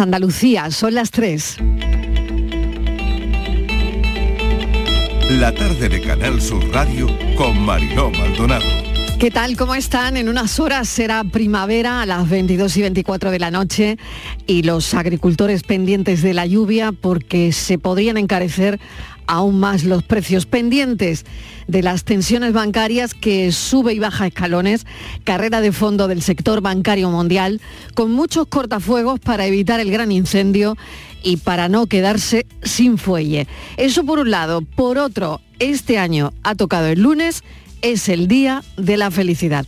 Andalucía, son las 3. La tarde de Canal Sur Radio con Mariló Maldonado. ¿Qué tal? ¿Cómo están? En unas horas será primavera a las 22 y 24 de la noche y los agricultores pendientes de la lluvia porque se podrían encarecer aún más los precios pendientes de las tensiones bancarias que sube y baja escalones, carrera de fondo del sector bancario mundial, con muchos cortafuegos para evitar el gran incendio y para no quedarse sin fuelle. Eso por un lado. Por otro, este año ha tocado el lunes, es el Día de la Felicidad.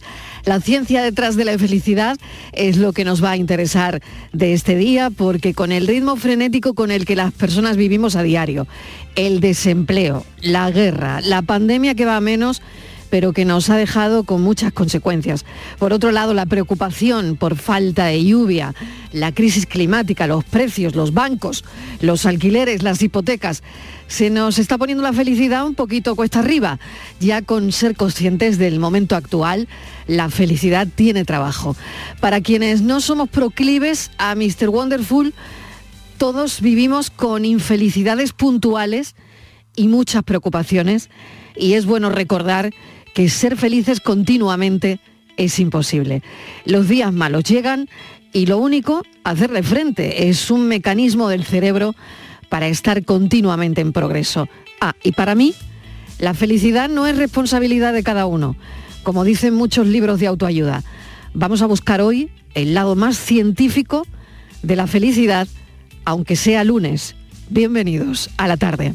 La ciencia detrás de la felicidad es lo que nos va a interesar de este día porque con el ritmo frenético con el que las personas vivimos a diario, el desempleo, la guerra, la pandemia que va a menos, pero que nos ha dejado con muchas consecuencias. Por otro lado, la preocupación por falta de lluvia, la crisis climática, los precios, los bancos, los alquileres, las hipotecas. Se nos está poniendo la felicidad un poquito cuesta arriba. Ya con ser conscientes del momento actual, la felicidad tiene trabajo. Para quienes no somos proclives a Mr. Wonderful, todos vivimos con infelicidades puntuales y muchas preocupaciones y es bueno recordar que ser felices continuamente es imposible. Los días malos llegan y lo único, hacerle frente, es un mecanismo del cerebro para estar continuamente en progreso. Ah, y para mí, la felicidad no es responsabilidad de cada uno, como dicen muchos libros de autoayuda. Vamos a buscar hoy el lado más científico de la felicidad, aunque sea lunes. Bienvenidos a la tarde.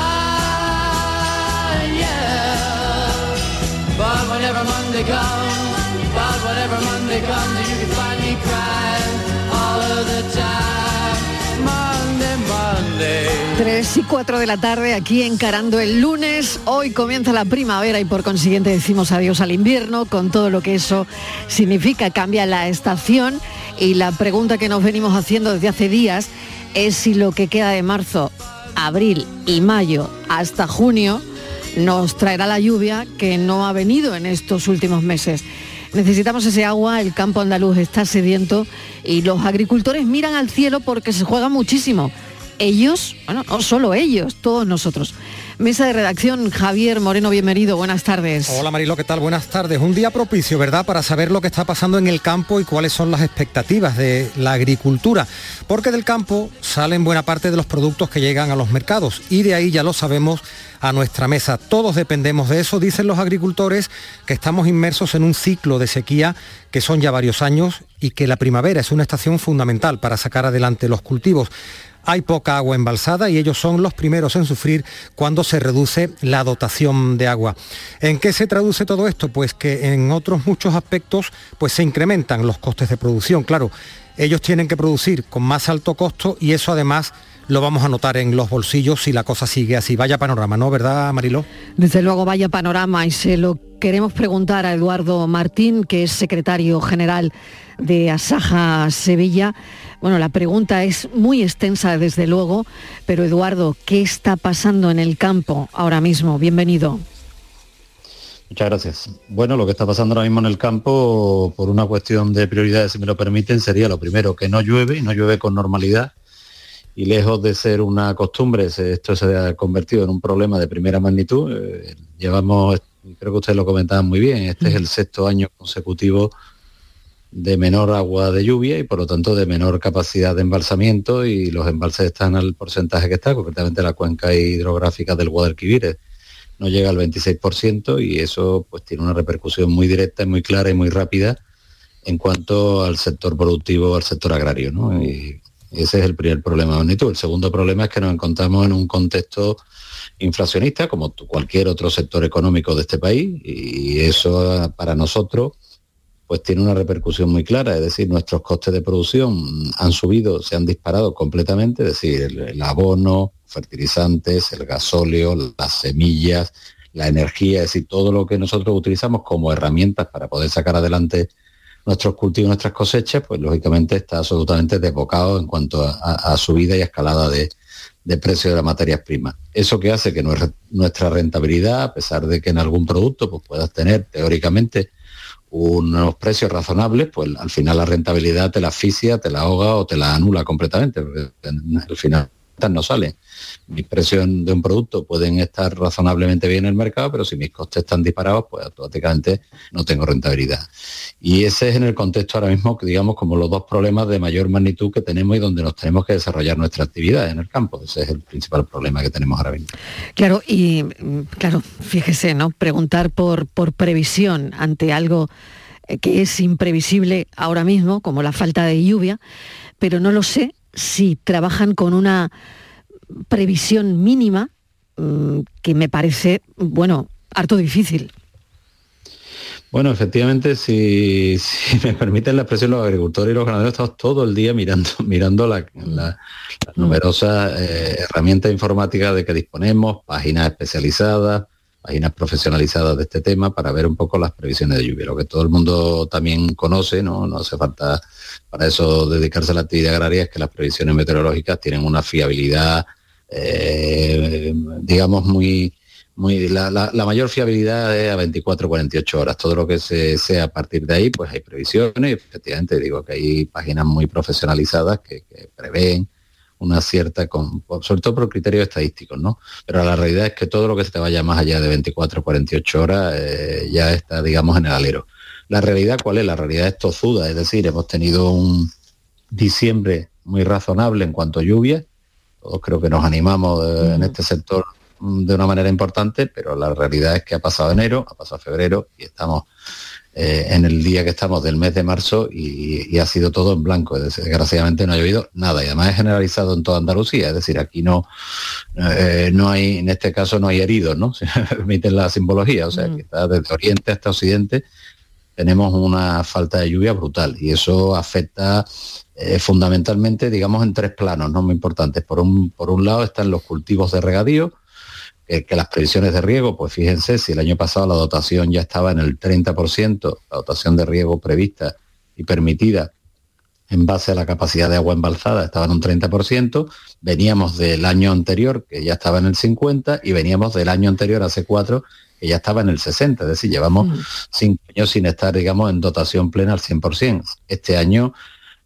Tres y cuatro de la tarde aquí encarando el lunes. Hoy comienza la primavera y por consiguiente decimos adiós al invierno con todo lo que eso significa. Cambia la estación y la pregunta que nos venimos haciendo desde hace días es si lo que queda de marzo, abril y mayo hasta junio nos traerá la lluvia que no ha venido en estos últimos meses. Necesitamos ese agua, el campo andaluz está sediento y los agricultores miran al cielo porque se juega muchísimo. Ellos, bueno, no solo ellos, todos nosotros. Mesa de redacción, Javier Moreno, bienvenido, buenas tardes. Hola Marilo, ¿qué tal? Buenas tardes. Un día propicio, ¿verdad?, para saber lo que está pasando en el campo y cuáles son las expectativas de la agricultura. Porque del campo salen buena parte de los productos que llegan a los mercados y de ahí ya lo sabemos a nuestra mesa. Todos dependemos de eso, dicen los agricultores, que estamos inmersos en un ciclo de sequía que son ya varios años y que la primavera es una estación fundamental para sacar adelante los cultivos. Hay poca agua embalsada y ellos son los primeros en sufrir cuando se reduce la dotación de agua. ¿En qué se traduce todo esto? Pues que en otros muchos aspectos pues se incrementan los costes de producción. Claro, ellos tienen que producir con más alto costo y eso además lo vamos a notar en los bolsillos si la cosa sigue así. Vaya panorama, ¿no? ¿Verdad, Mariló? Desde luego, vaya panorama y se lo queremos preguntar a Eduardo Martín, que es secretario general de Asaja Sevilla Bueno, la pregunta es muy extensa desde luego, pero Eduardo, ¿qué está pasando en el campo ahora mismo? Bienvenido. Muchas gracias. Bueno, lo que está pasando ahora mismo en el campo, por una cuestión de prioridades, si me lo permiten, sería lo primero, que no llueve y no llueve con normalidad. Y lejos de ser una costumbre, esto se ha convertido en un problema de primera magnitud. Eh, llevamos, creo que ustedes lo comentaban muy bien, este es el sexto año consecutivo de menor agua de lluvia y por lo tanto de menor capacidad de embalsamiento y los embalses están al porcentaje que está, concretamente la cuenca hidrográfica del Guadalquivir no llega al 26% y eso pues tiene una repercusión muy directa, muy clara y muy rápida en cuanto al sector productivo, al sector agrario. ¿no? Y ese es el primer problema de magnitud. El segundo problema es que nos encontramos en un contexto inflacionista, como cualquier otro sector económico de este país, y eso para nosotros pues tiene una repercusión muy clara, es decir, nuestros costes de producción han subido, se han disparado completamente, es decir, el abono, fertilizantes, el gasóleo, las semillas, la energía, es decir, todo lo que nosotros utilizamos como herramientas para poder sacar adelante nuestros cultivos, nuestras cosechas, pues lógicamente está absolutamente desbocado en cuanto a, subida y escalada de, de precio de las materias primas. Eso que hace que nuestra rentabilidad, a pesar de que en algún producto pues, puedas tener teóricamente unos precios razonables, pues al final la rentabilidad te la asfixia, te la ahoga o te la anula completamente. Al final no salen. Mis precios de un producto pueden estar razonablemente bien en el mercado, pero si mis costes están disparados, pues automáticamente no tengo rentabilidad. Y ese es en el contexto ahora mismo, digamos, como los dos problemas de mayor magnitud que tenemos y donde nos tenemos que desarrollar nuestra actividad en el campo. Ese es el principal problema que tenemos ahora mismo. Claro, y claro, fíjese, ¿no? Preguntar por, por previsión ante algo eh, que es imprevisible ahora mismo, como la falta de lluvia, pero no lo sé si trabajan con una previsión mínima mm, que me parece, bueno, harto difícil. Bueno, efectivamente, si, me permiten la expresión, los agricultores y los ganaderos estamos todo el día mirando, mirando la, las mm. numerosas eh, herramientas informáticas de que disponemos, páginas especializadas, páginas profesionalizadas de este tema para ver un poco las previsiones de lluvia, lo que todo el mundo también conoce, no, no hace falta para eso dedicarse a la actividad agraria, es que las previsiones meteorológicas tienen una fiabilidad, eh, digamos, muy, muy la, mayor fiabilidad es a 24 48 horas. Todo lo que se sea a partir de ahí, pues hay previsiones, efectivamente digo que hay páginas muy profesionalizadas que, que prevén una cierta, con, sobre todo por criterios estadísticos, ¿no? Pero la realidad es que todo lo que se te vaya más allá de 24 48 horas eh, ya está, digamos, en el alero. La realidad, ¿cuál es? La realidad es tozuda, es decir, hemos tenido un diciembre muy razonable en cuanto a lluvia, todos creo que nos animamos eh, en este sector de una manera importante, pero la realidad es que ha pasado enero, ha pasado febrero y estamos eh, en el día que estamos del mes de marzo y, ha sido todo en blanco. Desgraciadamente no ha llovido nada y además es generalizado en toda Andalucía. Es decir, aquí no, eh, no hay, en este caso no hay heridos, ¿no? Se permiten la simbología. O sea, que está desde oriente hasta occidente tenemos una falta de lluvia brutal y eso afecta eh, fundamentalmente, digamos, en tres planos no muy importantes. Por un, por un lado están los cultivos de regadío, que, las previsiones de riego, pues fíjense, si el año pasado la dotación ya estaba en el 30%, la dotación de riego prevista y permitida en base a la capacidad de agua embalsada estaba en un 30%, veníamos del año anterior, que ya estaba en el 50%, y veníamos del año anterior, hace cuatro, que ya estaba en el 60%, es decir, llevamos mm. cinco años sin estar, digamos, en dotación plena al 100%. Este año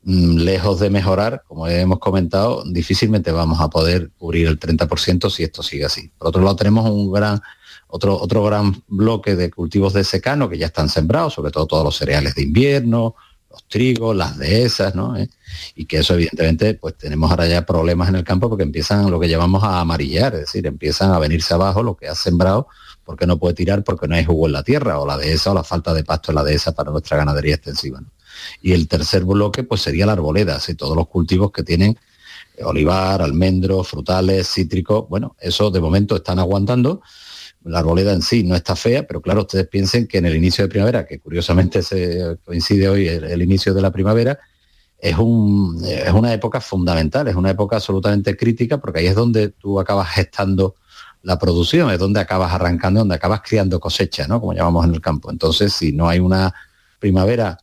lejos de mejorar, como hemos comentado, difícilmente vamos a poder cubrir el 30% si esto sigue así. Por otro lado, tenemos un gran, otro, otro gran bloque de cultivos de secano que ya están sembrados, sobre todo todos los cereales de invierno, los trigos, las dehesas, ¿no? ¿Eh? Y que eso evidentemente, pues tenemos ahora ya problemas en el campo porque empiezan lo que llamamos a amarillar, es decir, empiezan a venirse abajo lo que has sembrado porque no puede tirar porque no hay jugo en la tierra o la dehesa o la falta de pasto en la dehesa para nuestra ganadería extensiva. Y el tercer bloque pues sería la arboleda, y todos los cultivos que tienen eh, olivar, almendros, frutales, cítricos, bueno, eso de momento están aguantando. La arboleda en sí no está fea, pero claro, ustedes piensen que en el inicio de primavera, que curiosamente se coincide hoy el, inicio de la primavera, es, un, es una época fundamental, es una época absolutamente crítica, porque ahí es donde tú acabas gestando la producción, es donde acabas arrancando, donde acabas criando cosecha, ¿no? Como llamamos en el campo. Entonces, si no hay una primavera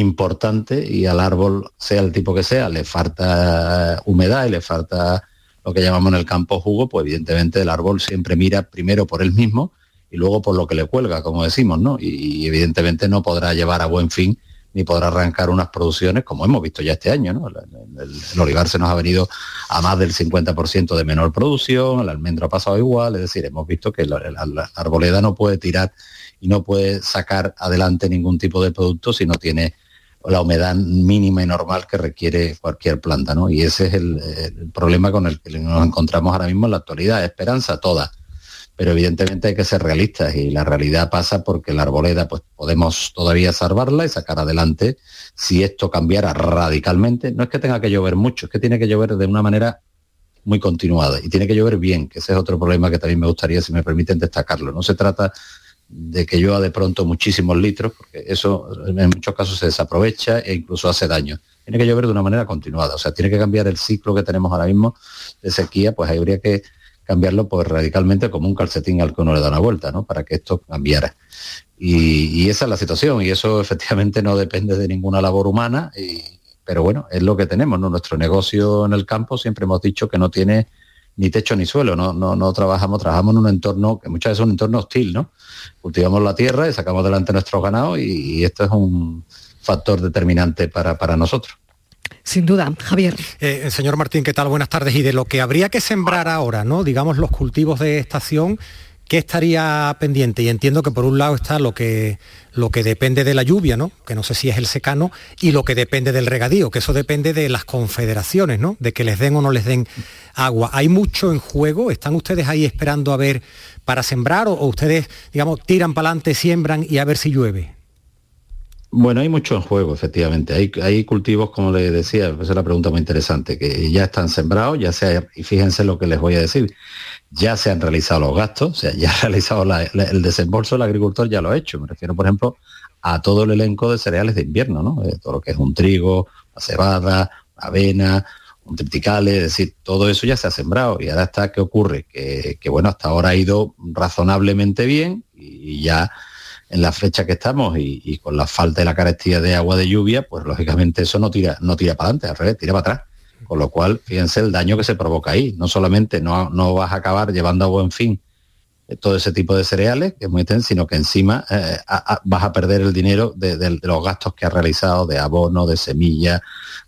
importante y al árbol, sea el tipo que sea, le falta humedad y le falta lo que llamamos en el campo jugo, pues evidentemente el árbol siempre mira primero por él mismo y luego por lo que le cuelga, como decimos, ¿no? Y, evidentemente no podrá llevar a buen fin ni podrá arrancar unas producciones como hemos visto ya este año, ¿no? El, olivar se nos ha venido a más del 50% de menor producción, el almendro ha pasado igual, es decir, hemos visto que la arboleda no puede tirar y no puede sacar adelante ningún tipo de producto si no tiene la humedad mínima y normal que requiere cualquier planta, ¿no? Y ese es el, problema con el que nos encontramos ahora mismo en la actualidad. Esperanza toda, pero evidentemente hay que ser realistas y la realidad pasa porque la arboleda pues podemos todavía salvarla y sacar adelante si esto cambiara radicalmente. No es que tenga que llover mucho, es que tiene que llover de una manera muy continuada y tiene que llover bien, que ese es otro problema que también me gustaría, si me permiten destacarlo. No se trata de que llueva de pronto muchísimos litros, porque eso en muchos casos se desaprovecha e incluso hace daño. Tiene que llover de una manera continuada, o sea, tiene que cambiar el ciclo que tenemos ahora mismo de sequía, pues habría que cambiarlo pues radicalmente como un calcetín al que uno le da una vuelta, ¿no? Para que esto cambiara. Y, esa es la situación, y eso efectivamente no depende de ninguna labor humana, pero bueno, es lo que tenemos, ¿no? Nuestro negocio en el campo siempre hemos dicho que no tiene ni techo ni suelo, no, no, no trabajamos, trabajamos en un entorno que muchas veces es un entorno hostil, ¿no? Cultivamos la tierra y sacamos delante nuestros ganados y, esto es un factor determinante para, para nosotros. Sin duda, Javier. Eh, señor Martín, ¿qué tal? Buenas tardes. Y de lo que habría que sembrar ahora, ¿no? Digamos los cultivos de estación, ¿qué estaría pendiente? Y entiendo que por un lado está lo que, lo que depende de la lluvia, ¿no? que no sé si es el secano, y lo que depende del regadío, que eso depende de las confederaciones, ¿no? de que les den o no les den agua. ¿Hay mucho en juego? ¿Están ustedes ahí esperando a ver para sembrar o, ustedes, digamos, tiran para adelante, siembran y a ver si llueve? Bueno, hay mucho en juego, efectivamente. Hay, cultivos, como le decía, esa es la pregunta muy interesante, que ya están sembrados, ya sea, y fíjense lo que les voy a decir, ya se han realizado los gastos, o sea, ya ha realizado el desembolso, el agricultor ya lo ha hecho. Me refiero, por ejemplo, a todo el elenco de cereales de invierno, ¿no? Eh, todo lo que es un trigo, la cebada, avena, un triticale, es decir, todo eso ya se ha sembrado y ahora está, ¿qué ocurre? Que, bueno, hasta ahora ha ido razonablemente bien y ya en la fecha que estamos y, con la falta de la carestía de agua de lluvia, pues lógicamente eso no tira, no tira para adelante, al revés, tira para atrás. Con lo cual, fíjense el daño que se provoca ahí. No solamente no, no vas a acabar llevando a buen fin todo ese tipo de cereales, que es muy intenso, sino que encima eh, vas a perder el dinero de, los gastos que has realizado, de abono, de semilla,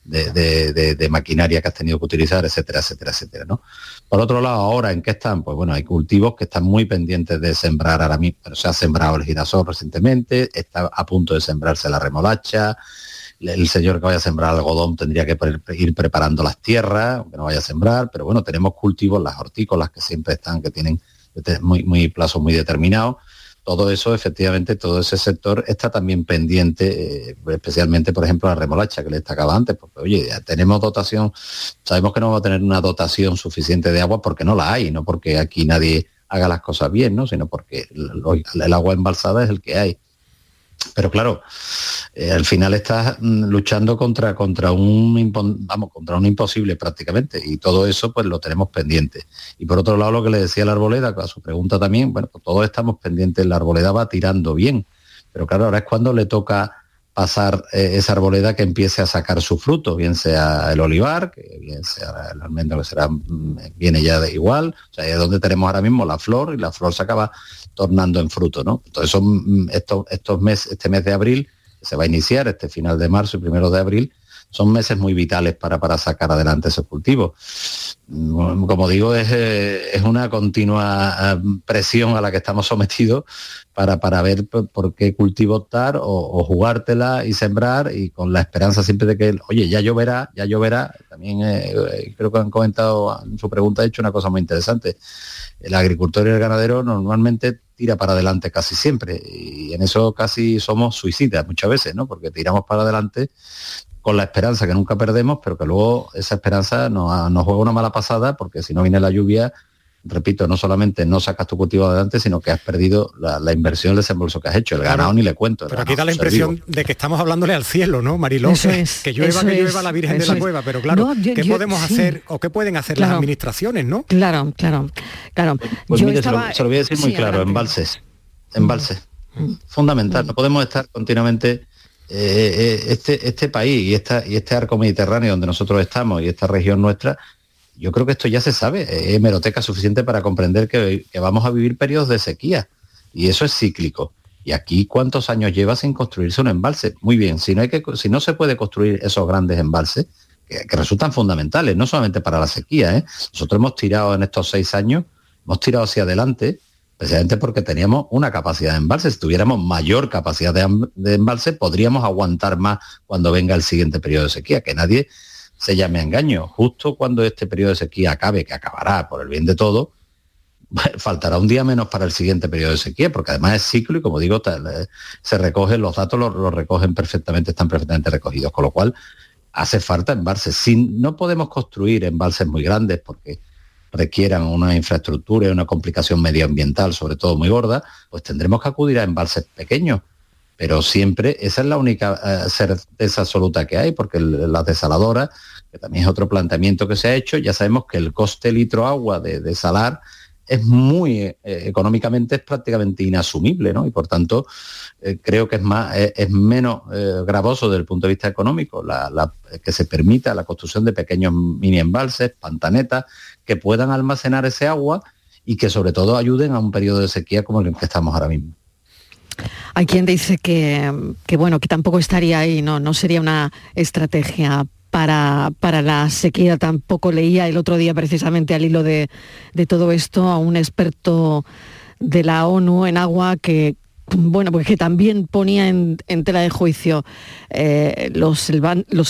de, maquinaria que has tenido que utilizar, etcétera, etcétera, etcétera. ¿no? Por otro lado, ahora, ¿en qué están? Pues bueno, hay cultivos que están muy pendientes de sembrar ahora mismo, pero se ha sembrado el girasol recientemente, está a punto de sembrarse la remolacha, el señor que vaya a sembrar algodón tendría que ir preparando las tierras, aunque no vaya a sembrar, pero bueno, tenemos cultivos, las hortícolas que siempre están, que tienen muy, muy plazo muy determinado. Todo eso, efectivamente, todo ese sector está también pendiente, eh, especialmente, por ejemplo, la remolacha que le destacaba antes, porque, oye, ya tenemos dotación, sabemos que no vamos a tener una dotación suficiente de agua porque no la hay, no porque aquí nadie haga las cosas bien, ¿no? sino porque el agua embalsada es el que hay. Pero claro, eh, al final estás mm, luchando contra, contra, un, vamos, contra un imposible prácticamente. Y todo eso pues lo tenemos pendiente. Y por otro lado lo que le decía la arboleda, a su pregunta también, bueno, pues todos estamos pendientes, la arboleda va tirando bien, pero claro, ahora es cuando le toca pasar eh, esa arboleda que empiece a sacar su fruto, bien sea el olivar, que bien sea el almendro que será, mm, viene ya de igual, o sea, es donde tenemos ahora mismo la flor y la flor se acaba tornando en fruto, ¿no? Entonces son mm, estos, estos meses, este mes de abril, se va a iniciar este final de marzo y primero de abril, son meses muy vitales para, para sacar adelante ese cultivo. Mm, como digo, es, eh, es, una continua eh, presión a la que estamos sometidos para, para ver por, qué cultivo optar o, jugártela y sembrar y con la esperanza siempre de que, oye, ya lloverá, ya lloverá. También eh, creo que han comentado en su pregunta, ha hecho una cosa muy interesante. El agricultor y el ganadero normalmente tira para adelante casi siempre y en eso casi somos suicidas muchas veces, ¿no? Porque tiramos para adelante con la esperanza que nunca perdemos, pero que luego esa esperanza nos, nos juega una mala pasada porque si no viene la lluvia, repito, no solamente no sacas tu cultivo adelante, sino que has perdido la, inversión, el desembolso que has hecho. El ganado ni le cuento. Pero aquí da la impresión de que estamos hablándole al cielo, ¿no, Mariló? que llueva, que llueva la Virgen de la Cueva, pero claro, ¿qué podemos hacer o qué pueden hacer las administraciones, no? Claro, claro, claro. Pues se, lo, voy a decir muy claro, embalses, embalses. Mm. Fundamental, no podemos estar continuamente eh, este, este país y, esta, y este arco mediterráneo donde nosotros estamos y esta región nuestra, yo creo que esto ya se sabe, es hemeroteca suficiente para comprender que, vamos a vivir periodos de sequía y eso es cíclico. Y aquí, ¿cuántos años lleva sin construirse un embalse? Muy bien, si no, hay que, si no se puede construir esos grandes embalses, que, resultan fundamentales, no solamente para la sequía, ¿eh? nosotros hemos tirado en estos seis años, hemos tirado hacia adelante precisamente porque teníamos una capacidad de embalse. Si tuviéramos mayor capacidad de, embalse, podríamos aguantar más cuando venga el siguiente periodo de sequía. Que nadie se llame a engaño. Justo cuando este periodo de sequía acabe, que acabará por el bien de todo, faltará un día menos para el siguiente periodo de sequía, porque además es ciclo y como digo, se recogen, los datos los, recogen perfectamente, están perfectamente recogidos, con lo cual hace falta embalses. Si no podemos construir embalses muy grandes porque requieran una infraestructura y una complicación medioambiental, sobre todo muy gorda, pues tendremos que acudir a embalses pequeños. Pero siempre esa es la única eh, certeza absoluta que hay, porque las desaladoras, que también es otro planteamiento que se ha hecho, ya sabemos que el coste litro agua de desalar es muy eh, económicamente es prácticamente inasumible, ¿no? Y por tanto eh, creo que es más es menos gravoso desde el punto de vista económico que se permita la construcción de pequeños mini embalses, pantanetas, que puedan almacenar ese agua y que sobre todo ayuden a un periodo de sequía como el que estamos ahora mismo. Hay quien dice que, bueno, que tampoco estaría ahí, no, no sería una estrategia para, para, la sequía. Tampoco leía el otro día precisamente al hilo de, de todo esto a un experto de la ONU en agua que, bueno, pues que también ponía en, tela de juicio eh, los,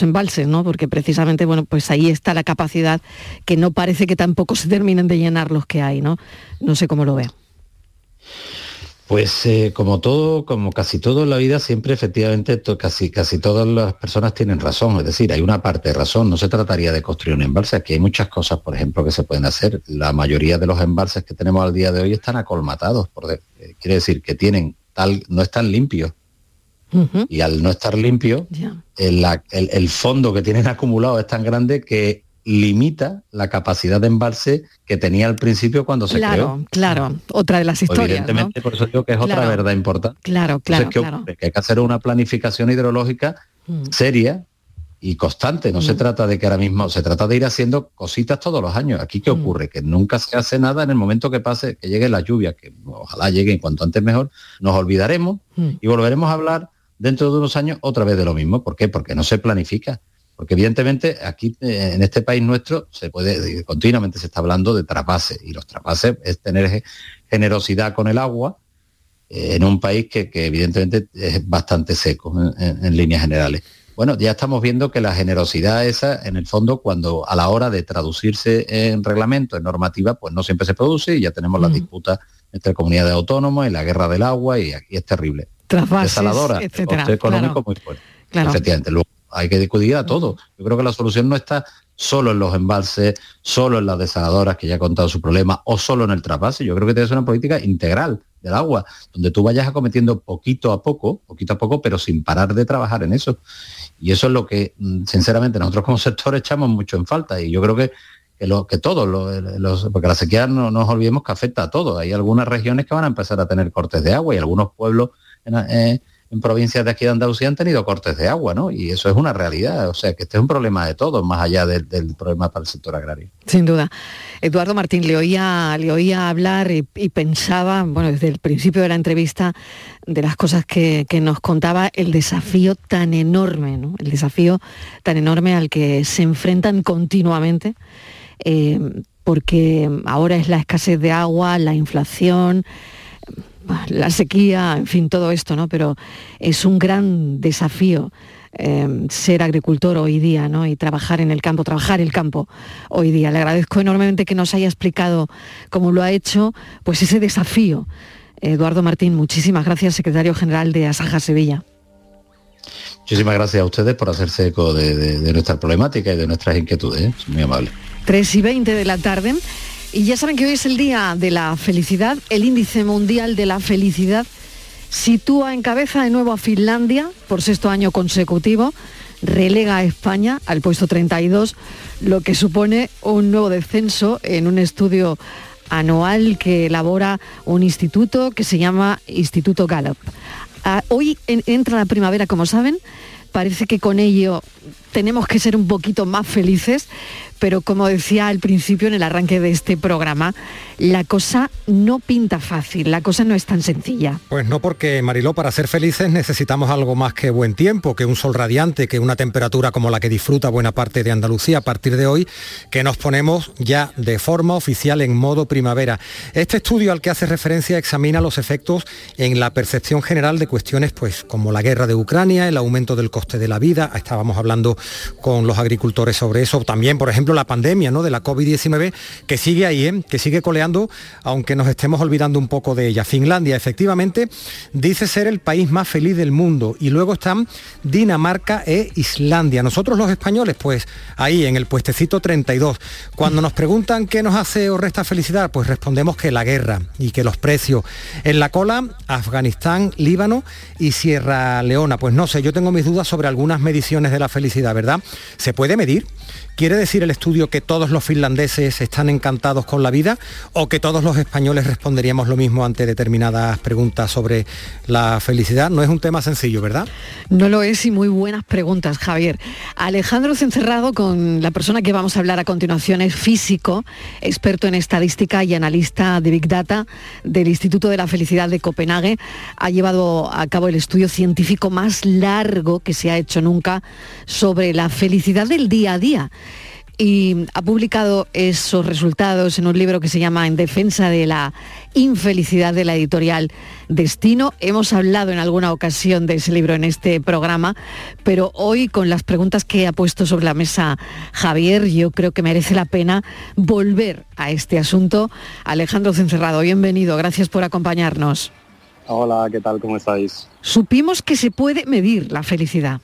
embalses, ¿no? Porque precisamente, bueno, pues ahí está la capacidad que no parece que tampoco se terminen de llenar los que hay, ¿no? No sé cómo lo veo. Pues eh, como todo, como casi todo en la vida, siempre efectivamente casi, casi todas las personas tienen razón. Es decir, hay una parte de razón. No se trataría de construir un embalse. Aquí hay muchas cosas, por ejemplo, que se pueden hacer. La mayoría de los embalses que tenemos al día de hoy están acolmatados. Por eh, quiere decir que tienen no están limpios. Y al no estar limpio, el, fondo que tienen acumulado es tan grande que limita la capacidad de embalse que tenía al principio cuando se creó. Claro, otra de las historias. Evidentemente, por eso digo que es otra verdad importante. Claro, claro, Que hay que hacer una planificación hidrológica mm. seria y constante. No se mm. trata de que ahora mismo, se trata de ir haciendo cositas todos los años. Aquí qué mm. ocurre? Que nunca se hace nada en el momento que pase, que llegue la lluvia, que ojalá llegue en cuanto antes mejor, nos olvidaremos mm. y volveremos a hablar dentro de unos años otra vez de lo mismo. ¿Por qué? Porque no se planifica. Porque evidentemente aquí eh, en este país nuestro se puede, continuamente se está hablando de traspases y los traspases es tener generosidad con el agua eh, en un país que, evidentemente es bastante seco en líneas generales. Bueno, ya estamos viendo que la generosidad esa, en el fondo, cuando a la hora de traducirse en reglamento, en normativa, pues no siempre se produce y ya tenemos las disputas entre comunidades autónomas y la guerra del agua y aquí es terrible. Desaladora, coste económico muy fuerte. Efectivamente, luego hay que discutir a todo. Yo creo que la solución no está solo en los embalses, solo en las desaladoras que ya he contado su problema, o solo en el trasvase. Yo creo que tiene que una política integral del agua, donde tú vayas acometiendo poquito a poco, poquito a poco, pero sin parar de trabajar en eso. Y eso es lo que, mm, sinceramente, nosotros como sector echamos mucho en falta. Y yo creo que, que, todos, los, porque la sequía no, nos olvidemos que afecta a todos. Hay algunas regiones que van a empezar a tener cortes de agua y algunos pueblos eh, en provincias de aquí de Andalucía han tenido cortes de agua, ¿no? Y eso es una realidad. O sea, que este es un problema de todos, más allá del, problema para el sector agrario. Sin duda. Eduardo Martín, le oía, le oía hablar y, pensaba, bueno, desde el principio de la entrevista, de las cosas que, nos contaba, el desafío tan enorme, ¿no? El desafío tan enorme al que se enfrentan continuamente. Eh, porque ahora es la escasez de agua, la inflación, la sequía, en fin, todo esto, ¿no? Pero es un gran desafío em, ser agricultor hoy día, ¿no? Y trabajar en el campo, trabajar el campo hoy día. Le agradezco enormemente que nos haya explicado cómo lo ha hecho, pues ese desafío. Eduardo Martín, muchísimas gracias, secretario general de Asaja Sevilla. Muchísimas gracias a ustedes por hacerse eco de, nuestra problemática y de nuestras inquietudes. ¿eh? muy amable. 3 y 20 de la tarde. Y ya saben que hoy es el Día de la Felicidad, el Índice Mundial de la Felicidad sitúa en cabeza de nuevo a Finlandia por sexto año consecutivo, relega a España al puesto 32, lo que supone un nuevo descenso en un estudio anual que elabora un instituto que se llama Instituto Gallup. Ah, hoy entra la primavera, como saben, parece que con ello tenemos que ser un poquito más felices, pero como decía al principio en el arranque de este programa, la cosa no pinta fácil, la cosa no es tan sencilla. Pues no porque, Mariló, para ser felices necesitamos algo más que buen tiempo, que un sol radiante, que una temperatura como la que disfruta buena parte de Andalucía a partir de hoy, que nos ponemos ya de forma oficial en modo primavera. Este estudio al que hace referencia examina los efectos en la percepción general de cuestiones pues como la guerra de Ucrania, el aumento del coste de la vida, estábamos hablando con los agricultores sobre eso, también, por ejemplo, la pandemia ¿no? de la COVID-19, que sigue ahí, ¿eh? que sigue coleando, aunque nos estemos olvidando un poco de ella. Finlandia, efectivamente, dice ser el país más feliz del mundo. Y luego están Dinamarca e Islandia. Nosotros los españoles, pues ahí en el puestecito 32. Cuando nos preguntan qué nos hace o resta felicidad, pues respondemos que la guerra y que los precios. En la cola, Afganistán, Líbano y Sierra Leona. Pues no sé, yo tengo mis dudas sobre algunas mediciones de la felicidad, ¿verdad? ¿Se puede medir? ¿Quiere decir el estudio que todos los finlandeses están encantados con la vida o que todos los españoles responderíamos lo mismo ante determinadas preguntas sobre la felicidad? No es un tema sencillo, ¿verdad? No lo es y muy buenas preguntas, Javier. Alejandro Cencerrado, con la persona que vamos a hablar a continuación, es físico, experto en estadística y analista de Big Data del Instituto de la Felicidad de Copenhague. Ha llevado a cabo el estudio científico más largo que se ha hecho nunca sobre la felicidad del día a día y ha publicado esos resultados en un libro que se llama En defensa de la infelicidad de la editorial Destino. Hemos hablado en alguna ocasión de ese libro en este programa, pero hoy con las preguntas que ha puesto sobre la mesa Javier, yo creo que merece la pena volver a este asunto. Alejandro Cencerrado, bienvenido, gracias por acompañarnos. Hola, ¿qué tal? ¿Cómo estáis? Supimos que se puede medir la felicidad.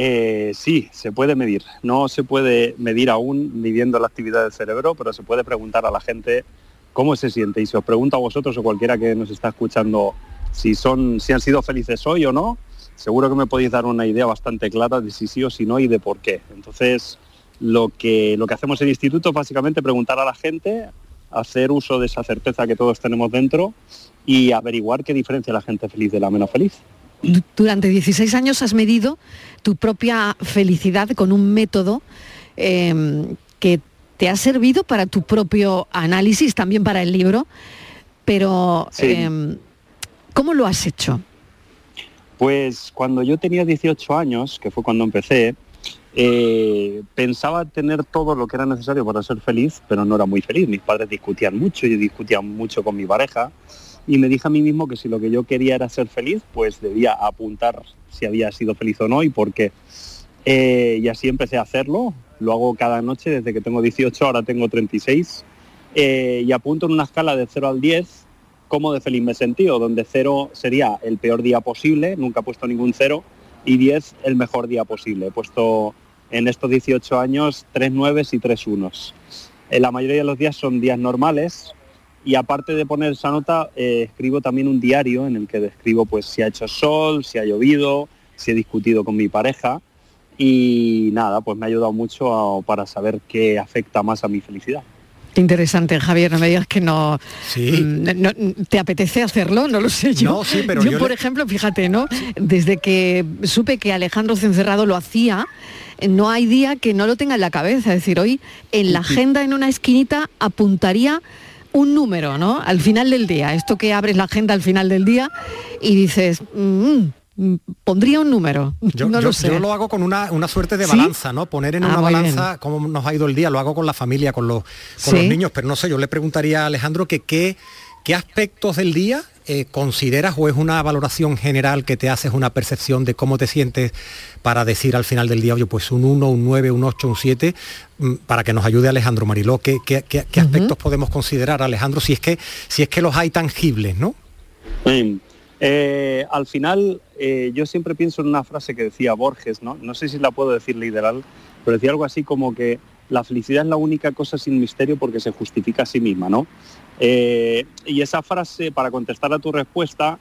Eh, sí, se puede medir. No se puede medir aún midiendo la actividad del cerebro, pero se puede preguntar a la gente cómo se siente. Y si os pregunto a vosotros o cualquiera que nos está escuchando si, son, si han sido felices hoy o no, seguro que me podéis dar una idea bastante clara de si sí o si no y de por qué. Entonces, lo que, lo que hacemos en el instituto es básicamente preguntar a la gente, hacer uso de esa certeza que todos tenemos dentro y averiguar qué diferencia la gente feliz de la menos feliz durante 16 años has medido tu propia felicidad con un método em, que te ha servido para tu propio análisis, también para el libro, pero em, ¿cómo lo has hecho? Pues cuando yo tenía 18 años, que fue cuando empecé, eh, pensaba tener todo lo que era necesario para ser feliz, pero no era muy feliz. Mis padres discutían mucho, yo discutía mucho con mi pareja y me dije a mí mismo que si lo que yo quería era ser feliz, pues debía apuntar si había sido feliz o no y por qué. Eh, y así empecé a hacerlo, lo hago cada noche desde que tengo 18, ahora tengo 36, eh, y apunto en una escala de 0 al 10 cómo de feliz me he sentido, donde 0 sería el peor día posible, nunca he puesto ningún 0, y 10 el mejor día posible. He puesto en estos 18 años 3 9 y 3 unos. En la mayoría de los días son días normales, y aparte de poner esa nota, eh, escribo también un diario en el que describo pues si ha hecho sol, si ha llovido, si he discutido con mi pareja y nada, pues me ha ayudado mucho para saber qué afecta más a mi felicidad. Qué interesante, Javier, no me digas que no, sí. Mm, te apetece hacerlo, no lo sé yo. sí, pero yo, por ejemplo, fíjate, ¿no? Desde que supe que Alejandro Cencerrado lo hacía, no hay día que no lo tenga en la cabeza. Es decir, hoy en la agenda en una esquinita apuntaría un número, ¿no? Al final del día, esto que abres la agenda al final del día y dices, mm, mm, pondría un número. Yo, no lo sé. yo, lo hago con una, suerte de balanza, ¿no? Poner en ah, una balanza cómo nos ha ido el día, lo hago con la familia, con los, con los niños, pero no sé, yo le preguntaría a Alejandro que qué, qué aspectos del día eh, consideras o es una valoración general que te haces una percepción de cómo te sientes para decir al final del día, oye, pues un 1, un 9, un 8, un 7, mm, para que nos ayude Alejandro Mariló, ¿qué, qué, aspectos podemos considerar, Alejandro, si es que, si es que los hay tangibles, ¿no? Eh, al final, eh, yo siempre pienso en una frase que decía Borges, ¿no? No sé si la puedo decir literal, pero decía algo así como que la felicidad es la única cosa sin misterio porque se justifica a sí misma, ¿no? Eh, y esa frase, para contestar a tu respuesta,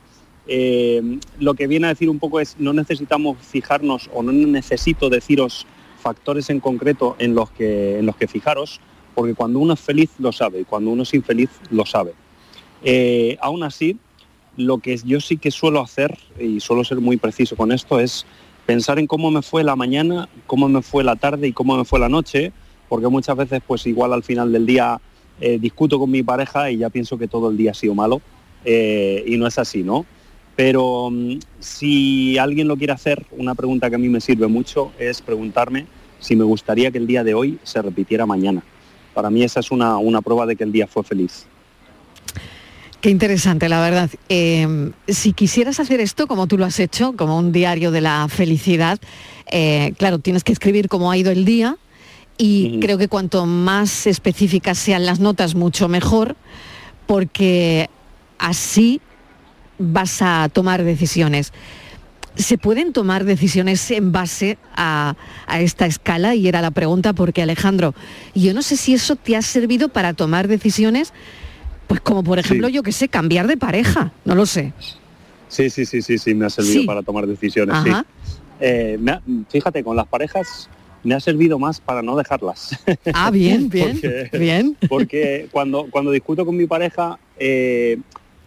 eh, lo que viene a decir un poco es no necesitamos fijarnos o no necesito deciros factores en concreto en los que, en los que fijaros, porque cuando uno es feliz lo sabe y cuando uno es infeliz lo sabe. Eh, aún así, lo que yo sí que suelo hacer, y suelo ser muy preciso con esto, es pensar en cómo me fue la mañana, cómo me fue la tarde y cómo me fue la noche, porque muchas veces pues igual al final del día eh, discuto con mi pareja y ya pienso que todo el día ha sido malo eh, y no es así, ¿no? Pero mm, si alguien lo quiere hacer, una pregunta que a mí me sirve mucho es preguntarme si me gustaría que el día de hoy se repitiera mañana. Para mí esa es una, una prueba de que el día fue feliz. Qué interesante, la verdad. Em, si quisieras hacer esto como tú lo has hecho, como un diario de la felicidad, eh, claro, tienes que escribir cómo ha ido el día y creo que cuanto más específicas sean las notas, mucho mejor, porque así vas a tomar decisiones. ¿Se pueden tomar decisiones en base a, esta escala? Y era la pregunta porque Alejandro, yo no sé si eso te ha servido para tomar decisiones pues como por ejemplo, yo que sé, cambiar de pareja, no lo sé. Sí, sí, sí, sí, sí, me ha servido para tomar decisiones. Eh, fíjate, con las parejas me ha servido más para no dejarlas. Ah, bien, bien, bien. Porque cuando, cuando discuto con mi pareja, eh,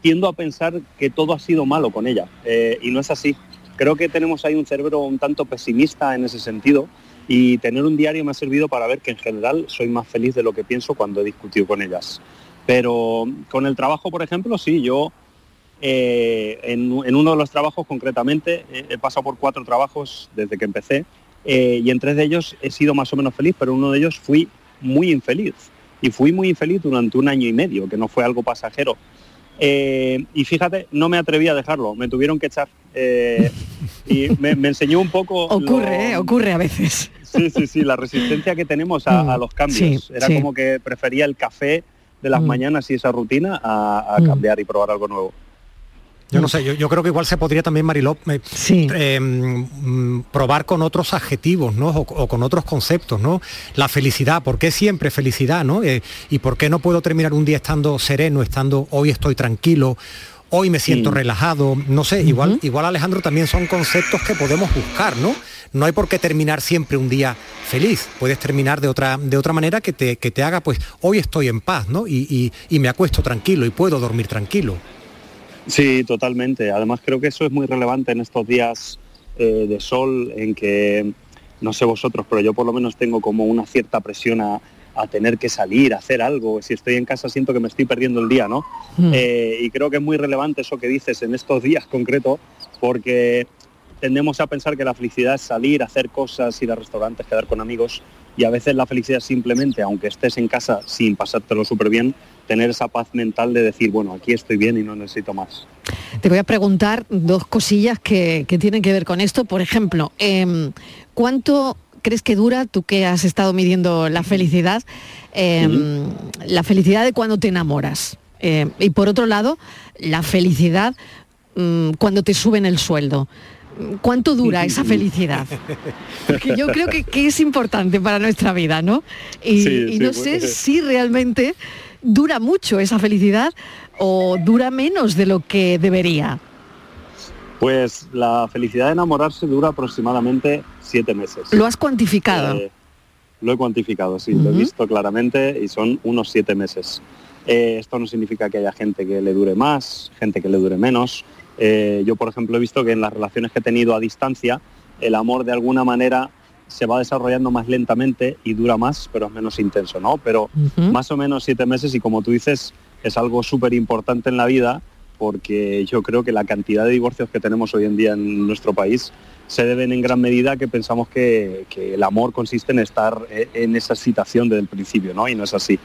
tiendo a pensar que todo ha sido malo con ella. Eh, y no es así. Creo que tenemos ahí un cerebro un tanto pesimista en ese sentido. Y tener un diario me ha servido para ver que en general soy más feliz de lo que pienso cuando he discutido con ellas. Pero con el trabajo, por ejemplo, sí, yo eh, en, uno de los trabajos concretamente, he pasado por cuatro trabajos desde que empecé eh, y en tres de ellos he sido más o menos feliz, pero uno de ellos fui muy infeliz. Y fui muy infeliz durante un año y medio, que no fue algo pasajero. Eh, y fíjate, no me atreví a dejarlo, me tuvieron que echar. y me, enseñó un poco... Ocurre, ocurre a veces. Sí, sí, sí, la resistencia que tenemos a, mm, los cambios. Era como que prefería el café de las mm. mañanas y esa rutina a, mm. cambiar y probar algo nuevo. Yo no sé, yo, creo que igual se podría también, Mariló, eh, mm, probar con otros adjetivos, ¿no? O, con otros conceptos, ¿no? La felicidad, ¿por qué siempre felicidad, ¿no? Eh, y por qué no puedo terminar un día estando sereno, estando hoy estoy tranquilo, hoy me siento relajado, no sé, igual, igual Alejandro también son conceptos que podemos buscar, ¿no? no hay por qué terminar siempre un día feliz. Puedes terminar de otra, de otra manera que te, que te haga, pues, hoy estoy en paz, ¿no? Y, me acuesto tranquilo y puedo dormir tranquilo. Sí, totalmente. Además creo que eso es muy relevante en estos días eh, de sol en que, no sé vosotros, pero yo por lo menos tengo como una cierta presión a, tener que salir, a hacer algo. Si estoy en casa siento que me estoy perdiendo el día, ¿no? Mm. Eh, y creo que es muy relevante eso que dices en estos días concretos, porque tendemos a pensar que la felicidad es salir, hacer cosas, ir a restaurantes, quedar con amigos y a veces la felicidad es simplemente, aunque estés en casa sin pasártelo súper bien, tener esa paz mental de decir, bueno, aquí estoy bien y no necesito más. Te voy a preguntar dos cosillas que, tienen que ver con esto. Por ejemplo, em, ¿cuánto crees que dura, tú que has estado midiendo la felicidad, em, la felicidad de cuando te enamoras? Em, y por otro lado, la felicidad mm, cuando te suben el sueldo. ¿Cuánto dura esa felicidad? Porque yo creo que, es importante para nuestra vida, ¿no? Y, no sé si realmente dura mucho esa felicidad o dura menos de lo que debería. Pues la felicidad de enamorarse dura aproximadamente siete meses. ¿Lo has cuantificado? Eh, lo he cuantificado, sí, lo he visto claramente y son unos siete meses. Eh, esto no significa que haya gente que le dure más, gente que le dure menos. Eh, yo, por ejemplo, he visto que en las relaciones que he tenido a distancia, el amor de alguna manera se va desarrollando más lentamente y dura más, pero es menos intenso, ¿no? Pero más o menos siete meses y como tú dices, es algo súper importante en la vida porque yo creo que la cantidad de divorcios que tenemos hoy en día en nuestro país se deben en gran medida que pensamos que, el amor consiste en estar eh, en esa situación desde el principio, ¿no? Y no es así.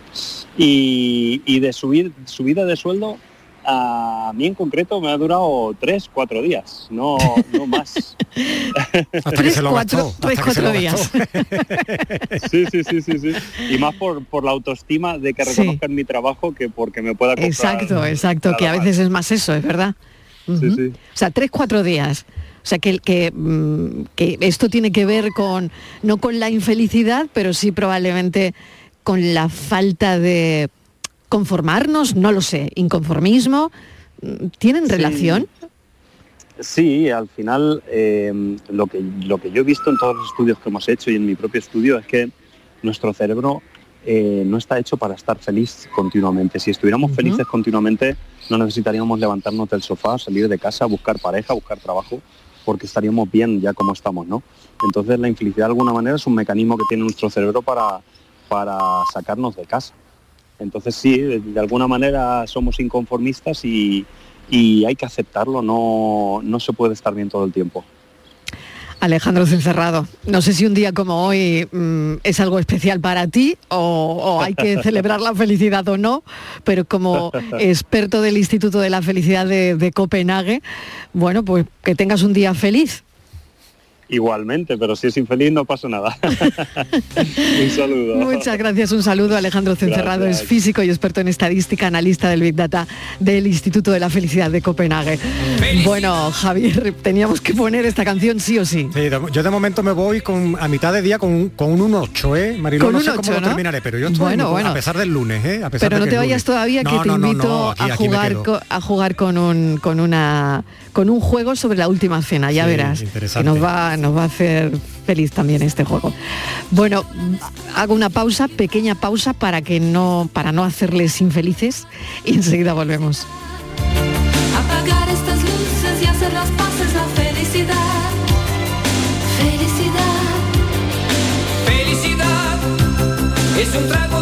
Y, y de subir subida de sueldo, a mí en concreto me ha durado tres, cuatro días, no, no más. tres, cuatro, tres, cuatro días. sí, sí, sí, sí, sí. Y más por, por la autoestima de que reconozcan mi trabajo que porque me pueda comprar Exacto, exacto, que a veces es más eso, es verdad. sí, sí. O sea, tres, cuatro días. O sea, que, que, mm, que esto tiene que ver con, no con la infelicidad, pero sí probablemente con la falta de conformarnos, no lo sé, inconformismo, ¿tienen relación? Sí, al final em, lo, que, lo que yo he visto en todos los estudios que hemos hecho y en mi propio estudio es que nuestro cerebro eh, no está hecho para estar feliz continuamente. Si estuviéramos felices continuamente, no necesitaríamos levantarnos del sofá, salir de casa, buscar pareja, buscar trabajo, porque estaríamos bien ya como estamos, ¿no? Entonces la infelicidad de alguna manera es un mecanismo que tiene nuestro cerebro para, para sacarnos de casa. Entonces sí, de alguna manera somos inconformistas y, y hay que aceptarlo, no, no se puede estar bien todo el tiempo. Alejandro Cencerrado, no sé si un día como hoy mm, es algo especial para ti o, hay que celebrar la felicidad o no, pero como experto del Instituto de la Felicidad de Copenhague, bueno, pues que tengas un día feliz. Igualmente, pero si es infeliz no pasa nada. un saludo. Muchas gracias, un saludo. Alejandro Cencerrado es físico y experto en estadística, analista del Big Data del Instituto de la Felicidad de Copenhague. Bueno, Javier, teníamos que poner esta canción sí o sí. yo de momento me voy con, a mitad de día con, un 1-8, ¿eh? Mariló, no sé cómo lo terminaré, pero yo estoy bueno, bueno. a pesar del lunes, ¿eh? pero no te vayas todavía que te invito a, jugar con, a jugar con un, con, una, con un juego sobre la última cena, ya verás. Que nos va nos va a hacer feliz también este juego. Bueno, hago una pausa, pequeña pausa para que no, para no hacerles infelices y enseguida volvemos. Apagar estas luces y hacer las paces la felicidad. Felicidad. Felicidad es un trago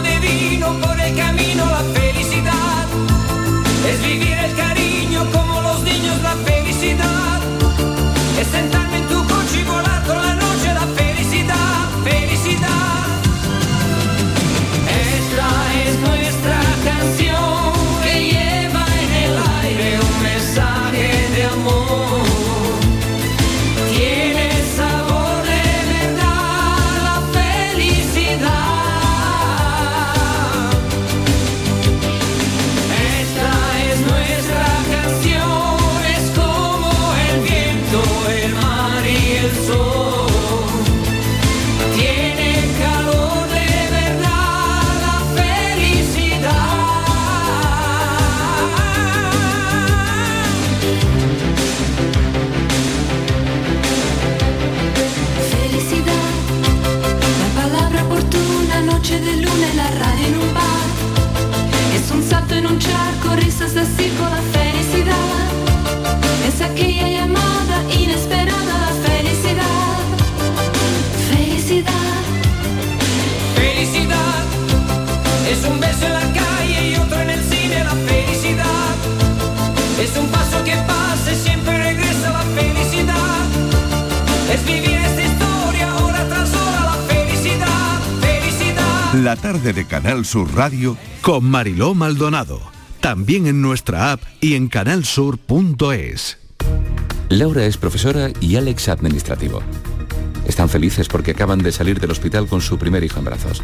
Canal Sur Radio con Mariló Maldonado. También en nuestra app y en canalsur.es. Laura es profesora y Alex administrativo. Están felices porque acaban de salir del hospital con su primer hijo en brazos.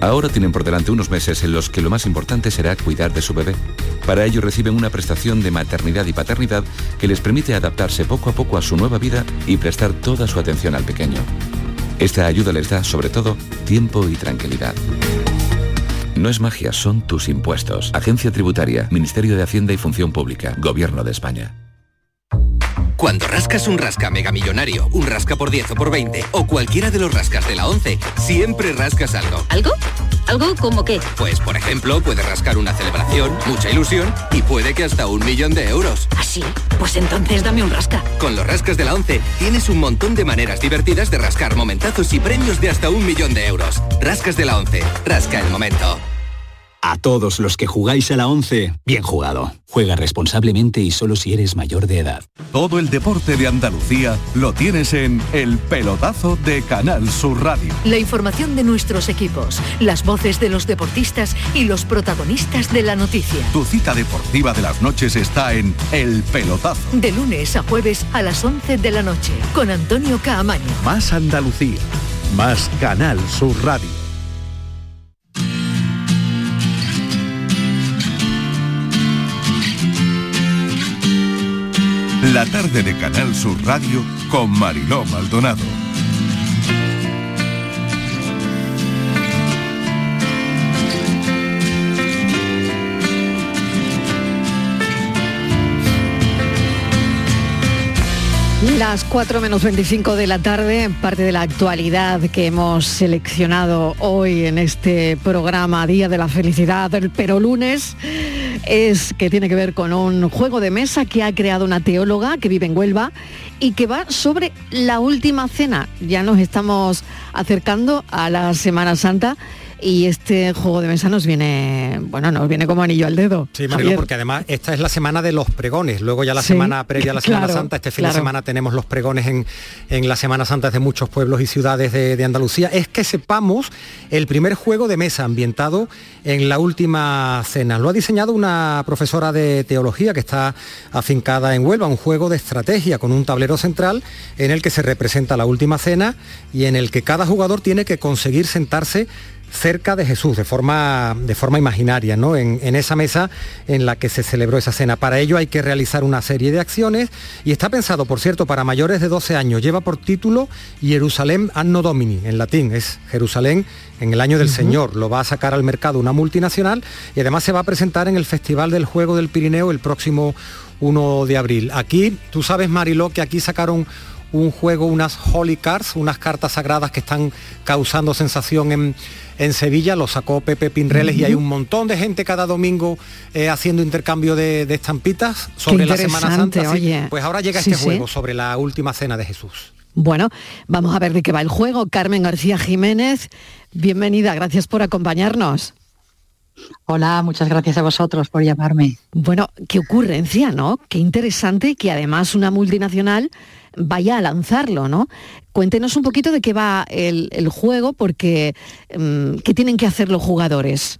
Ahora tienen por delante unos meses en los que lo más importante será cuidar de su bebé. Para ello reciben una prestación de maternidad y paternidad que les permite adaptarse poco a poco a su nueva vida y prestar toda su atención al pequeño. Esta ayuda les da, sobre todo, tiempo y tranquilidad. No es magia, son tus impuestos. Agencia Tributaria, Ministerio de Hacienda y Función Pública, Gobierno de España. Cuando rascas un rasca mega millonario, un rasca por 10 o por 20 o cualquiera de los rascas de la 11, siempre rascas algo. ¿Algo? ¿Algo como qué? Pues por ejemplo, puedes rascar una celebración, mucha ilusión y puede que hasta un millón de euros. ¿Ah, sí? Pues entonces dame un rasca. Con los rascas de la 11 tienes un montón de maneras divertidas de rascar momentazos y premios de hasta un millón de euros. Rascas de la 11. Rasca el momento. A todos los que jugáis a la 11, bien jugado. Juega responsablemente y solo si eres mayor de edad. Todo el deporte de Andalucía lo tienes en El Pelotazo de Canal Sur Radio. La información de nuestros equipos, las voces de los deportistas y los protagonistas de la noticia. Tu cita deportiva de las noches está en El Pelotazo. De lunes a jueves a las 11 de la noche con Antonio Caamaño. Más Andalucía, más Canal Sur Radio. La tarde de Canal Sur Radio con Mariló Maldonado. Las 4 menos 25 de la tarde, parte de la actualidad que hemos seleccionado hoy en este programa Día de la Felicidad del Pero Lunes, es que tiene que ver con un juego de mesa que ha creado una teóloga que vive en Huelva y que va sobre la última cena. Ya nos estamos acercando a la Semana Santa y este juego de mesa nos viene, bueno, nos viene como anillo al dedo. Sí, Marilo, porque además esta es la semana de los pregones, luego ya la Sí, semana previa a la Semana claro, Santa, este fin claro. de semana tenemos los pregones en, en la Semana Santa de muchos pueblos y ciudades de, de Andalucía, es que sepamos el primer juego de mesa ambientado en la última cena. Lo ha diseñado una profesora de teología que está afincada en Huelva, un juego de estrategia con un tablero central en el que se representa la última cena y en el que cada jugador tiene que conseguir sentarse cerca de Jesús, de forma, de forma imaginaria, ¿no? En, en esa mesa en la que se celebró esa cena. Para ello hay que realizar una serie de acciones y está pensado, por cierto, para mayores de 12 años. Lleva por título Jerusalén Anno Domini, en latín, es Jerusalén en el año del Señor. Lo va a sacar al mercado una multinacional y además se va a presentar en el Festival del Juego del Pirineo el próximo 1 de abril. Aquí, tú sabes, Mariló, que aquí sacaron un juego, unas holy cards, unas cartas sagradas que están causando sensación en, en Sevilla, lo sacó Pepe Pinreles y hay un montón de gente cada domingo eh, haciendo intercambio de, de estampitas sobre la Semana Santa. Oye. Pues ahora llega Sí, este sí. juego sobre la última cena de Jesús. Bueno, vamos a ver de qué va el juego. Carmen García Jiménez, bienvenida, gracias por acompañarnos. Hola, muchas gracias a vosotros por llamarme. Bueno, qué ocurrencia, ¿no? Qué interesante que además una multinacional vaya a lanzarlo, ¿no? Cuéntenos un poquito de qué va el, el juego, porque mm, qué tienen que hacer los jugadores.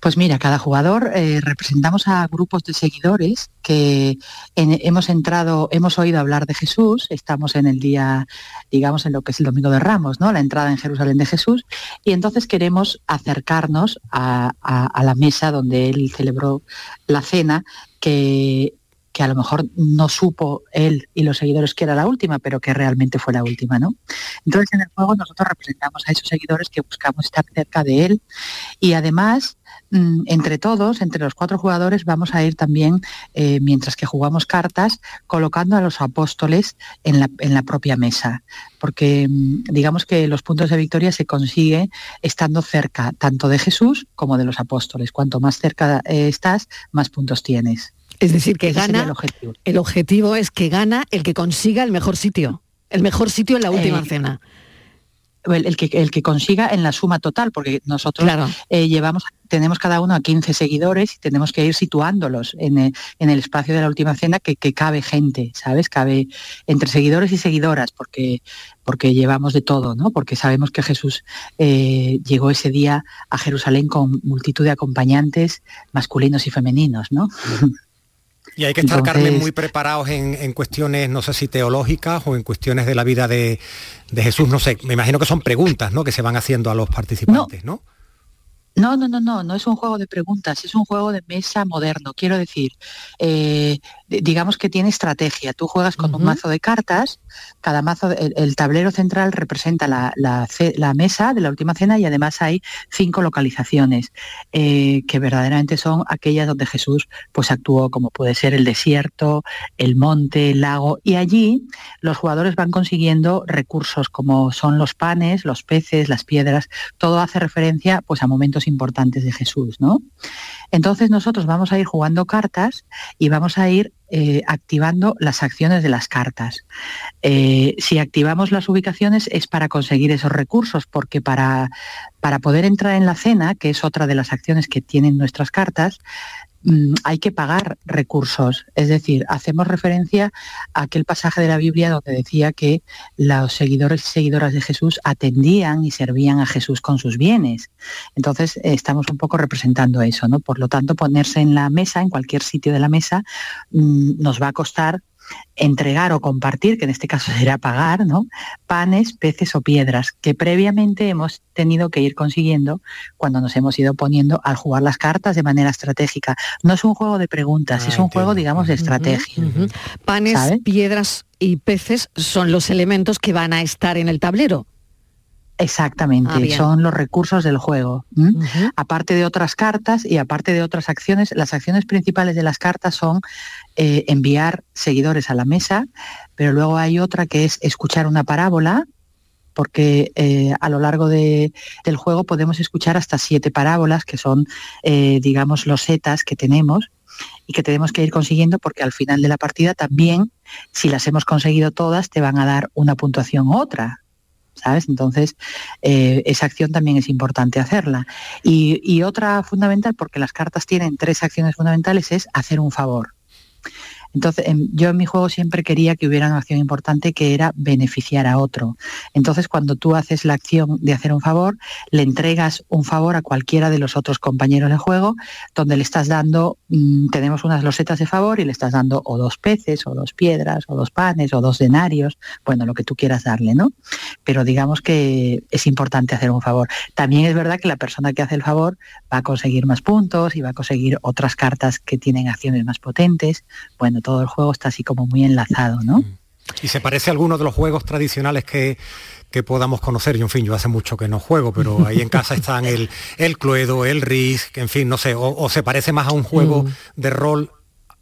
Pues mira, cada jugador eh, representamos a grupos de seguidores que hemos entrado, hemos oído hablar de Jesús, estamos en el día, digamos, en lo que es el Domingo de Ramos, ¿no? La entrada en Jerusalén de Jesús, y entonces queremos acercarnos a, a- a la mesa donde él celebró la cena, que que a lo mejor no supo él y los seguidores que era la última, pero que realmente fue la última, ¿no? Entonces en el juego nosotros representamos a esos seguidores que buscamos estar cerca de él y además mm, entre todos, entre los cuatro jugadores, vamos a ir también, eh, mientras que jugamos cartas, colocando a los apóstoles en la, propia mesa, porque mm, digamos que los puntos de victoria se consigue estando cerca tanto de Jesús como de los apóstoles. Cuanto más cerca eh, estás, más puntos tienes. Es decir, que Ese gana, el objetivo. el objetivo es que gana el que consiga el mejor sitio, el mejor sitio en la última Eh, cena. el, el que, el que consiga en la suma total, porque nosotros Claro. eh, llevamos, tenemos cada uno a 15 seguidores y tenemos que ir situándolos en el, en el espacio de la última cena que, que cabe gente, ¿sabes? Cabe entre seguidores y seguidoras, porque, porque llevamos de todo, ¿no? Porque sabemos que Jesús eh, llegó ese día a Jerusalén con multitud de acompañantes masculinos y femeninos, ¿no? Y hay que estar, Carmen, muy preparados en, en cuestiones, no sé si teológicas o en cuestiones de la vida de, de Jesús, no sé, me imagino que son preguntas, ¿no? Que se van haciendo a los participantes, ¿no? No, no, no, no, no es un juego de preguntas, es un juego de mesa moderno. Quiero decir, eh, digamos que tiene estrategia. Tú juegas con un mazo de cartas, cada mazo, el, el tablero central representa la, la ce- la mesa de la última cena y además hay cinco localizaciones eh, que verdaderamente son aquellas donde Jesús pues actuó, como puede ser el desierto, el monte, el lago, y allí los jugadores van consiguiendo recursos como son los panes, los peces, las piedras, todo hace referencia pues a momentos importantes de Jesús, ¿no? Entonces nosotros vamos a ir jugando cartas y vamos a ir eh, activando las acciones de las cartas. Eh, si activamos las ubicaciones es para conseguir esos recursos, porque para, para poder entrar en la cena, que es otra de las acciones que tienen nuestras cartas, hay que pagar recursos. Es decir, hacemos referencia a aquel pasaje de la Biblia donde decía que los seguidores y seguidoras de Jesús atendían y servían a Jesús con sus bienes. Entonces, estamos un poco representando eso, ¿no? Por lo tanto, ponerse en la mesa, en cualquier sitio de la mesa, mm, nos va a costar entregar o compartir, que en este caso será pagar, ¿no? Panes, peces o piedras, que previamente hemos tenido que ir consiguiendo cuando nos hemos ido poniendo al jugar las cartas de manera estratégica. No es un juego de preguntas, es un juego, digamos, de estrategia. Panes, piedras y peces son los elementos que van a estar en el tablero. Exactamente, Ah, son los recursos del juego. Aparte de otras cartas y aparte de otras acciones, las acciones principales de las cartas son eh, enviar seguidores a la mesa, pero luego hay otra que es escuchar una parábola, porque eh, a lo largo de- del juego podemos escuchar hasta siete parábolas, que son, eh, digamos, los setas que tenemos y que tenemos que ir consiguiendo porque al final de la partida también, si las hemos conseguido todas, te van a dar una puntuación u otra. ¿Sabes? Entonces, eh, esa acción también es importante hacerla. Y, y otra fundamental, porque las cartas tienen tres acciones fundamentales, es hacer un favor. Entonces, em, yo en mi juego siempre quería que hubiera una acción importante que era beneficiar a otro. Entonces, cuando tú haces la acción de hacer un favor, le entregas un favor a cualquiera de los otros compañeros de juego, donde le estás dando, mm, tenemos unas losetas de favor y le estás dando o dos peces, o dos piedras, o dos panes, o dos denarios, bueno, lo que tú quieras darle, ¿no? Pero digamos que es importante hacer un favor. También es verdad que la persona que hace el favor va a conseguir más puntos y va a conseguir otras cartas que tienen acciones más potentes. Bueno, todo el juego está así como muy enlazado, ¿no? ¿Y se parece a alguno de los juegos tradicionales que, que podamos conocer? Yo, en fin, yo hace mucho que no juego, pero ahí en casa están el, el Cluedo, el Risk, en fin, no sé, o, o se parece más a un juego Mm. de rol,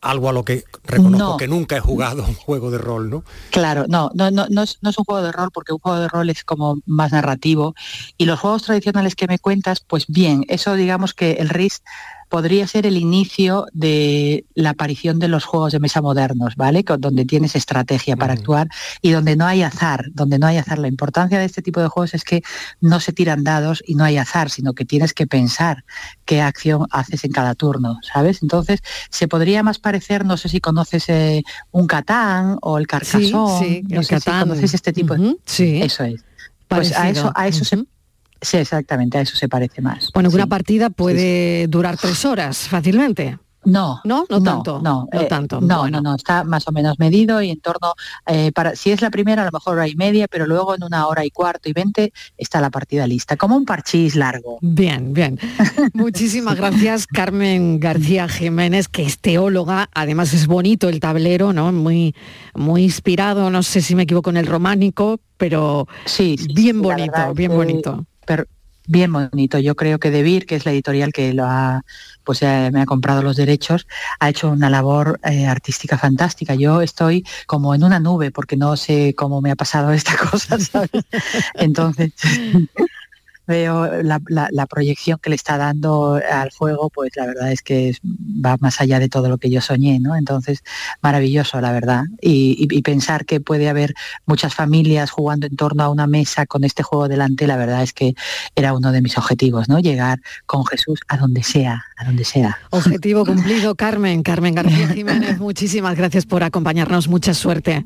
algo a lo que reconozco No. que nunca he jugado un juego de rol, ¿no? Claro, no, no, no, no es, no es un juego de rol porque un juego de rol es como más narrativo y los juegos tradicionales que me cuentas, pues bien, eso digamos que el RIS podría ser el inicio de la aparición de los juegos de mesa modernos, ¿vale? Con- donde tienes estrategia para actuar y donde no hay azar, donde no hay azar. La importancia de este tipo de juegos es que no se tiran dados y no hay azar, sino que tienes que pensar qué acción haces en cada turno, ¿sabes? Entonces, se podría más parecer, no sé si conoces eh, un Catán o el Carcassonne, sí, no el sé si conoces este tipo de... sí. Eso es. Pues a eso, a eso se... Sí, exactamente, a eso se parece más. Bueno, que una partida puede durar tres horas fácilmente. No, no, no tanto. No, no eh, tanto. No, Bueno. no, no, está más o menos medido y en torno, eh, para, si es la primera, a lo mejor hora y media, pero luego en una hora y cuarto y veinte está la partida lista, como un parchís largo. Bien, bien. Muchísimas gracias, Carmen García Jiménez, que es teóloga. Además es bonito el tablero, ¿no? Muy, muy inspirado, no sé si me equivoco en el románico, pero sí, bien sí, bonito, bien que- bonito. Pero bien bonito. Yo creo que De Beer, que es la editorial que lo ha, pues eh, me ha comprado los derechos, ha hecho una labor eh, artística fantástica. Yo estoy como en una nube porque no sé cómo me ha pasado esta cosa, ¿sabes? Entonces veo la, la- la proyección que le está dando al juego, pues la verdad es que es- va más allá de todo lo que yo soñé, ¿no? Entonces, maravilloso, la verdad. Y, y- y pensar que puede haber muchas familias jugando en torno a una mesa con este juego delante, la verdad es que era uno de mis objetivos, ¿no? Llegar con Jesús a donde sea, a donde sea. Objetivo cumplido, Carmen. Carmen García Jiménez, muchísimas gracias por acompañarnos. Mucha suerte.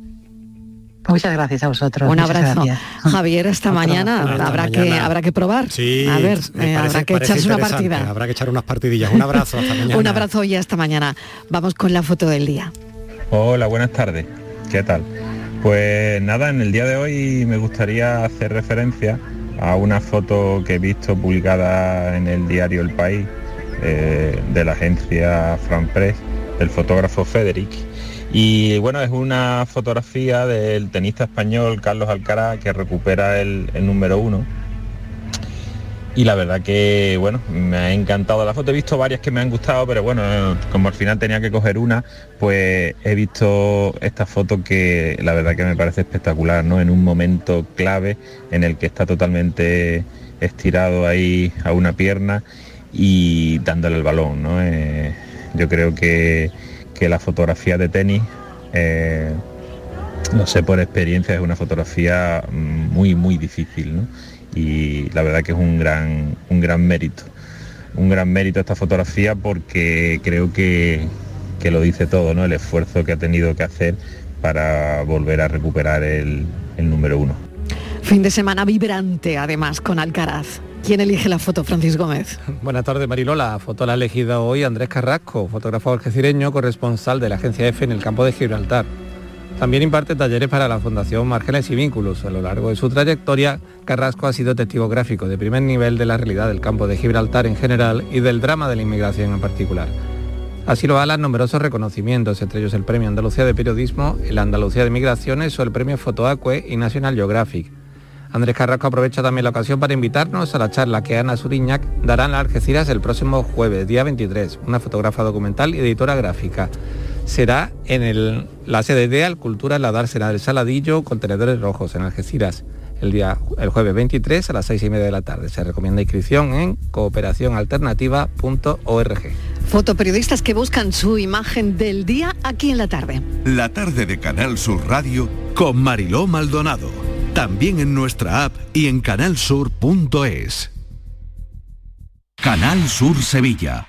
Muchas gracias a vosotros. Un abrazo. Javier, hasta mañana. hasta habrá, Que, habrá que probar. Sí, A ver, eh, parece- habrá que echarse una partida. Habrá que echar unas partidillas. Un abrazo, hasta mañana. Un abrazo y hasta mañana. Vamos con la foto del día. Hola, buenas tardes. ¿Qué tal? Pues nada, en el día de hoy me gustaría hacer referencia a una foto que he visto publicada en el diario El País eh, de la agencia Fran Press, del fotógrafo Federic. Y bueno, es una fotografía del tenista español Carlos Alcaraz que recupera el, el número uno. Y la verdad que bueno me ha encantado la foto. He visto varias que me han gustado pero bueno como al final tenía que coger una pues he visto esta foto que la verdad que me parece espectacular no en un momento clave en el que está totalmente estirado ahí a una pierna y dándole el balón no Eh, yo creo que, que la fotografía de tenis eh, no sé por experiencia es una fotografía mm, muy muy difícil ¿no? y la verdad que es un gran un gran mérito un gran mérito esta fotografía porque creo que, que lo dice todo no el esfuerzo que ha tenido que hacer para volver a recuperar el, el número uno Fin de semana vibrante, además, con Alcaraz. ¿Quién elige la foto, Francis Gómez? Buenas tardes, Marilo. La foto la ha elegido hoy Andrés Carrasco, fotógrafo algecireño, corresponsal de la agencia EFE en el campo de Gibraltar. También imparte talleres para la Fundación Márgenes y Vínculos. A lo largo de su trayectoria, Carrasco ha sido testigo gráfico de primer nivel de la realidad del campo de Gibraltar en general y del drama de la inmigración en particular. Así lo alan numerosos reconocimientos, entre ellos el Premio Andalucía de Periodismo, el Andalucía de Migraciones o el Premio Fotoacue y National Geographic. Andrés Carrasco aprovecha también la ocasión para invitarnos a la charla que Ana Suriñac dará en Algeciras el próximo jueves, día 23, una fotógrafa documental y editora gráfica. Será en la sede de Alcultura, la dársena del Saladillo, contenedores rojos en Algeciras el día el jueves 23 a las 6 y media de la tarde. Se recomienda inscripción en cooperacionalternativa.org. Fotoperiodistas que buscan su imagen del día aquí en la tarde. La tarde de Canal Sur Radio con Mariló Maldonado. También en nuestra app y en canalsur.es. Canal Sur Sevilla.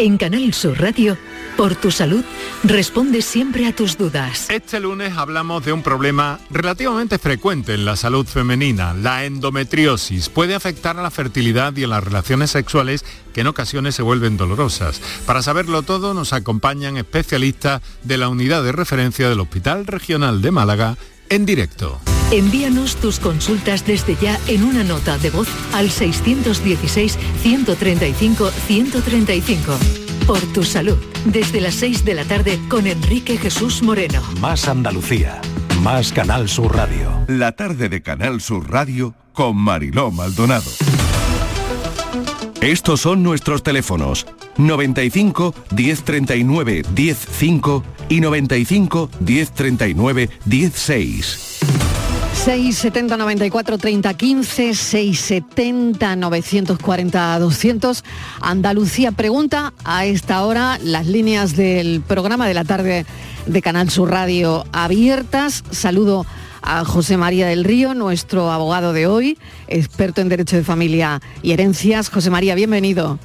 En Canal Sur Radio, por tu salud, responde siempre a tus dudas. Este lunes hablamos de un problema relativamente frecuente en la salud femenina, la endometriosis. Puede afectar a la fertilidad y a las relaciones sexuales que en ocasiones se vuelven dolorosas. Para saberlo todo nos acompañan especialistas de la unidad de referencia del Hospital Regional de Málaga en directo. Envíanos tus consultas desde ya en una nota de voz al 616-135-135. Por tu salud, desde las 6 de la tarde con Enrique Jesús Moreno. Más Andalucía, más Canal Sur Radio. La tarde de Canal Sur Radio con Mariló Maldonado. Estos son nuestros teléfonos 95 1039 105 y 95 1039 16. 670 94 30 15 670 940 200 Andalucía pregunta a esta hora las líneas del programa de la tarde de Canal Sur Radio abiertas. Saludo a José María del Río, nuestro abogado de hoy, experto en derecho de familia y herencias. José María, bienvenido.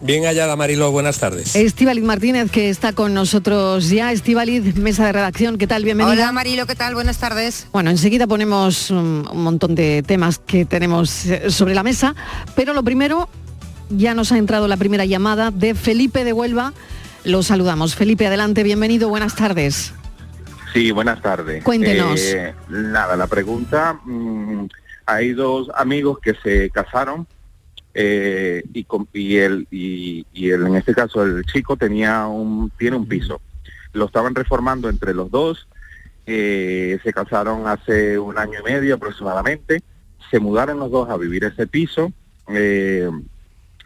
Bien hallada Marilo, buenas tardes. Estíbaliz Martínez, que está con nosotros ya. Estíbaliz, mesa de redacción, ¿qué tal? Bienvenida. Hola Marilo, ¿qué tal? Buenas tardes. Bueno, enseguida ponemos un, un montón de temas que tenemos eh, sobre la mesa, pero lo primero, ya nos ha entrado la primera llamada de Felipe de Huelva. Lo saludamos. Felipe, adelante, bienvenido, buenas tardes. Sí, buenas tardes. Cuéntenos. Eh, nada, la pregunta, mm, hay dos amigos que se casaron eh, y, y, el, y, y el- en este caso el chico tenía un, tiene un piso. Lo estaban reformando entre los dos, eh, se casaron hace un año y medio aproximadamente, se mudaron los dos a vivir ese piso, eh,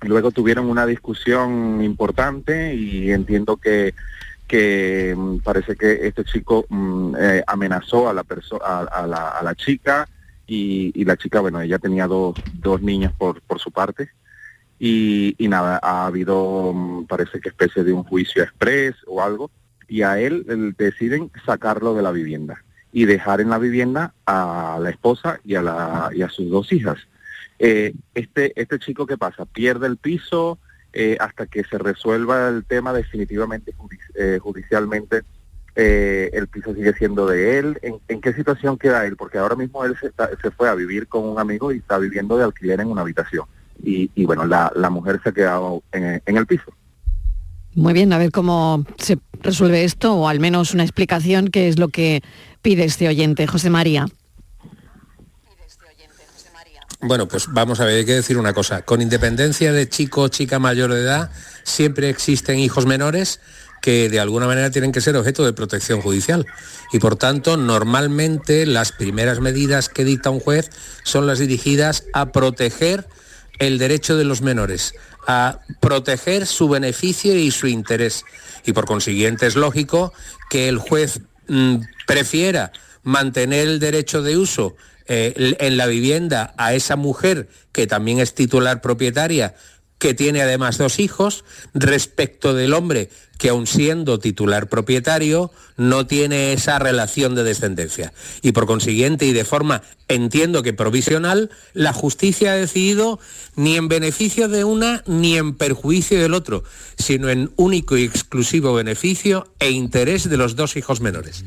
luego tuvieron una discusión importante y entiendo que que mm, parece que este chico mm, amenazó a la a, a la chica y, y la chica bueno ella tenía dos, dos niños por, por su parte y, y nada ha habido mm, parece que especie de un juicio express o algo y a él, deciden sacarlo de la vivienda y dejar en la vivienda a la esposa y a la y a sus dos hijas Eh, este, este chico, ¿qué pasa? Pierde el piso eh, hasta que se resuelva el tema definitivamente eh, judicialmente. El piso sigue siendo de él. ¿En, qué situación queda él? Porque ahora mismo él se, se, fue a vivir con un amigo y está viviendo de alquiler en una habitación. Y, y bueno, la, la, mujer se ha quedado en, en el piso. Muy bien, a ver cómo se resuelve esto o al menos una explicación que es lo que pide este oyente, José María. Bueno, pues vamos a ver, hay que decir una cosa. Con independencia de chico o chica mayor de edad, siempre existen hijos menores que de alguna manera tienen que ser objeto de protección judicial. Y por tanto, normalmente las primeras medidas que dicta un juez son las dirigidas a proteger el derecho de los menores, a proteger su beneficio y su interés. Y por consiguiente es lógico que el juez mm, prefiera mantener el derecho de uso eh, en la vivienda a esa mujer que también es titular propietaria, que tiene además dos hijos, respecto del hombre que aun siendo titular propietario no tiene esa relación de descendencia. Y por consiguiente y de forma, entiendo que provisional, la justicia ha decidido ni en beneficio de una ni en perjuicio del otro, sino en único y exclusivo beneficio e interés de los dos hijos menores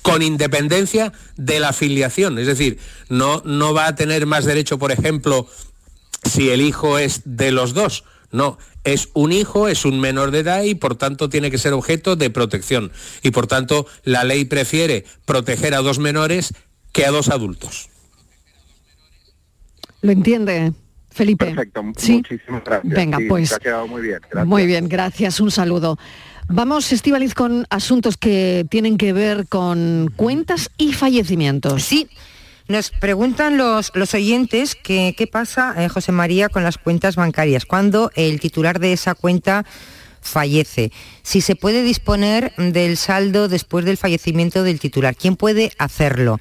con independencia de la filiación. Es decir, no, no va a tener más derecho, por ejemplo, si el hijo es de los dos. No, es un hijo, es un menor de edad y por tanto tiene que ser objeto de protección. Y por tanto la ley prefiere proteger a dos menores que a dos adultos. ¿Lo entiende? Felipe. Perfecto, muchísimas gracias. Venga, pues. ha quedado muy bien. Muy bien, gracias, un saludo. Vamos, Estivaliz, con asuntos que tienen que ver con cuentas y fallecimientos. Sí. Nos preguntan los, los oyentes qué pasa, eh, José María, con las cuentas bancarias, cuando el titular de esa cuenta fallece. Si se puede disponer del saldo después del fallecimiento del titular, ¿quién puede hacerlo?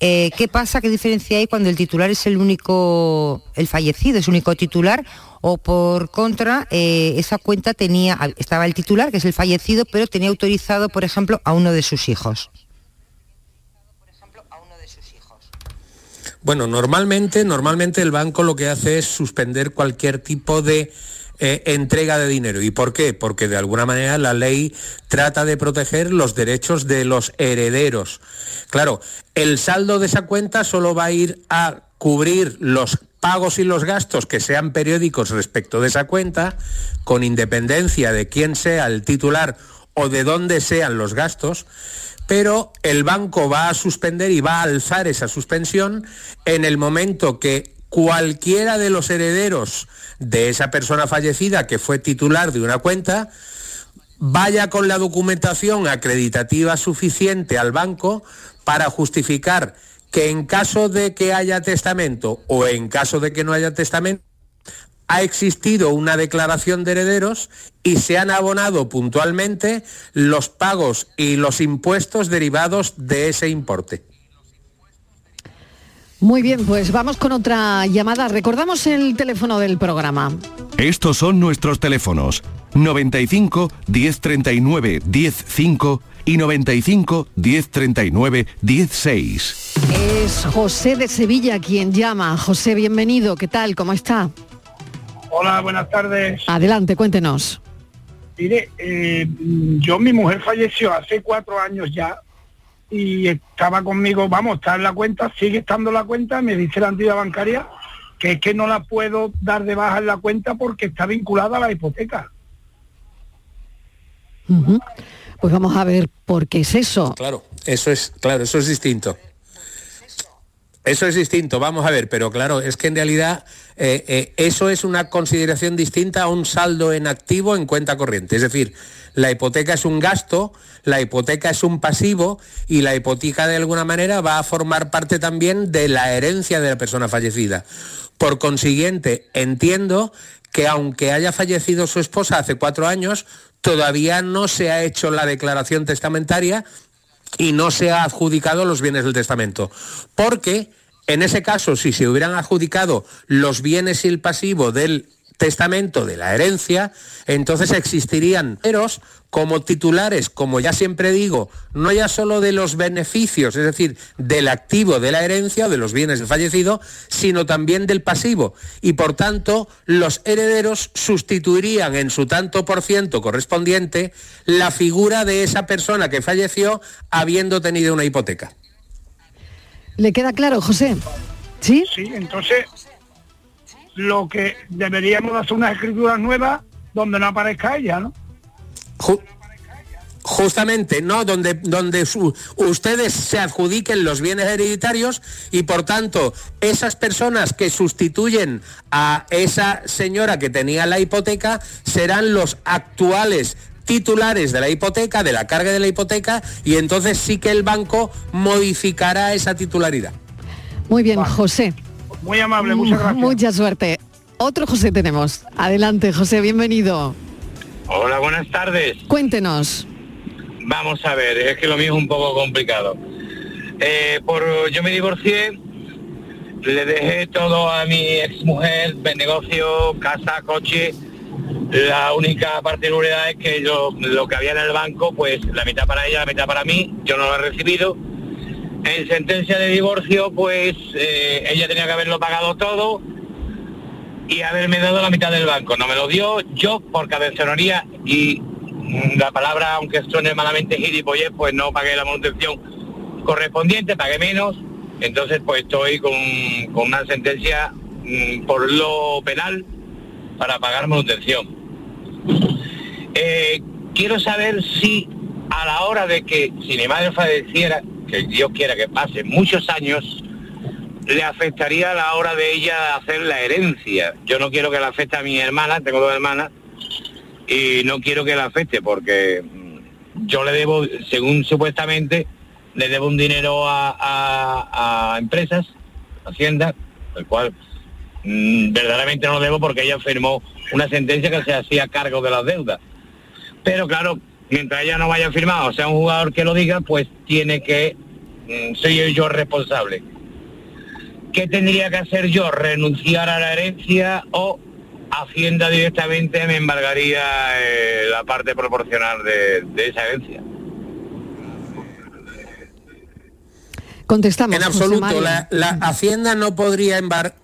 Eh, ¿Qué pasa? ¿Qué diferencia hay cuando el titular es el único, el fallecido, es el único titular? O por contra, eh, esa cuenta tenía, estaba el titular, que es el fallecido, pero tenía autorizado, por ejemplo, a uno de sus hijos. Bueno, normalmente, normalmente el banco lo que hace es suspender cualquier tipo de eh, entrega de dinero. ¿Y por qué? Porque de alguna manera la ley trata de proteger los derechos de los herederos. Claro, el saldo de esa cuenta solo va a ir a cubrir los pagos y los gastos que sean periódicos respecto de esa cuenta, con independencia de quién sea el titular o de dónde sean los gastos, pero el banco va a suspender y va a alzar esa suspensión en el momento que cualquiera de los herederos de esa persona fallecida que fue titular de una cuenta vaya con la documentación acreditativa suficiente al banco para justificar que en caso de que haya testamento o en caso de que no haya testamento, ha existido una declaración de herederos y se han abonado puntualmente los pagos y los impuestos derivados de ese importe. Muy bien, pues vamos con otra llamada. Recordamos el teléfono del programa. Estos son nuestros teléfonos 95 1039 105 y 95 1039 16. Es José de Sevilla quien llama. José, bienvenido. ¿Qué tal? ¿Cómo está? Hola, buenas tardes. Adelante, cuéntenos. Mire, eh, yo, mi mujer falleció hace cuatro años ya y estaba conmigo, vamos, está en la cuenta, sigue estando en la cuenta, me dice la entidad bancaria que es que no la puedo dar de baja en la cuenta porque está vinculada a la hipoteca. Pues vamos a ver por qué es eso. Claro, eso es, claro, eso es distinto. Eso es distinto, vamos a ver, pero claro, es que en realidad eh, eh, eso es una consideración distinta a un saldo en activo en cuenta corriente. Es decir, la hipoteca es un gasto, la hipoteca es un pasivo y la hipoteca de alguna manera va a formar parte también de la herencia de la persona fallecida. Por consiguiente, entiendo que aunque haya fallecido su esposa hace cuatro años, todavía no se ha hecho la declaración testamentaria y no se ha adjudicado los bienes del testamento. Porque en ese caso, si se hubieran adjudicado los bienes y el pasivo del testamento de la herencia, entonces existirían eros como titulares, como ya siempre digo, no ya solo de los beneficios, es decir, del activo de la herencia o de los bienes del fallecido, sino también del pasivo. Y por tanto, los herederos sustituirían en su tanto por ciento correspondiente la figura de esa persona que falleció habiendo tenido una hipoteca. ¿Le queda claro, José? ¿Sí? Sí, entonces lo que deberíamos hacer unas escrituras nuevas donde no aparezca ella, ¿no? justamente, ¿no? Donde, donde ustedes se adjudiquen los bienes hereditarios y por tanto esas personas que sustituyen a esa señora que tenía la hipoteca serán los actuales titulares de la hipoteca, de la carga de la hipoteca, y entonces sí que el banco modificará esa titularidad. Muy bien, José. Muy amable, muchas gracias. Mucha suerte. Otro José tenemos. Adelante, José, bienvenido. Hola, buenas tardes. Cuéntenos. Vamos a ver, es que lo mío es un poco complicado. Eh, por, yo me divorcié, le dejé todo a mi ex mujer, negocio, casa, coche. La única particularidad es que yo, lo que había en el banco, pues la mitad para ella, la mitad para mí, yo no lo he recibido. En sentencia de divorcio, pues eh, ella tenía que haberlo pagado todo y haberme dado la mitad del banco. No me lo dio yo por cabezonería y mm, la palabra, aunque suene malamente gilipollez, pues no pagué la manutención correspondiente, pagué menos. Entonces, pues estoy con, una sentencia mm, por lo penal para pagar manutención. Eh, quiero saber si a la hora de que, si mi madre falleciera, que Dios quiera que pase muchos años, le afectaría a la hora de ella hacer la herencia. Yo no quiero que le afecte a mi hermana, tengo dos hermanas, y no quiero que la afecte porque mm, yo le debo, según supuestamente, le debo un dinero a, empresas, Hacienda, el cual mm, verdaderamente no lo debo porque ella firmó una sentencia que se hacía cargo de las deudas. Pero claro, mientras ella no vaya firmado, o sea, un jugador que lo diga, pues tiene que, mm, ser yo responsable ¿qué tendría que hacer yo? ¿Renunciar a la herencia o Hacienda directamente me embargaría eh, la parte proporcional de, esa herencia? Contestamos. En absoluto, la, Hacienda no podría embargar.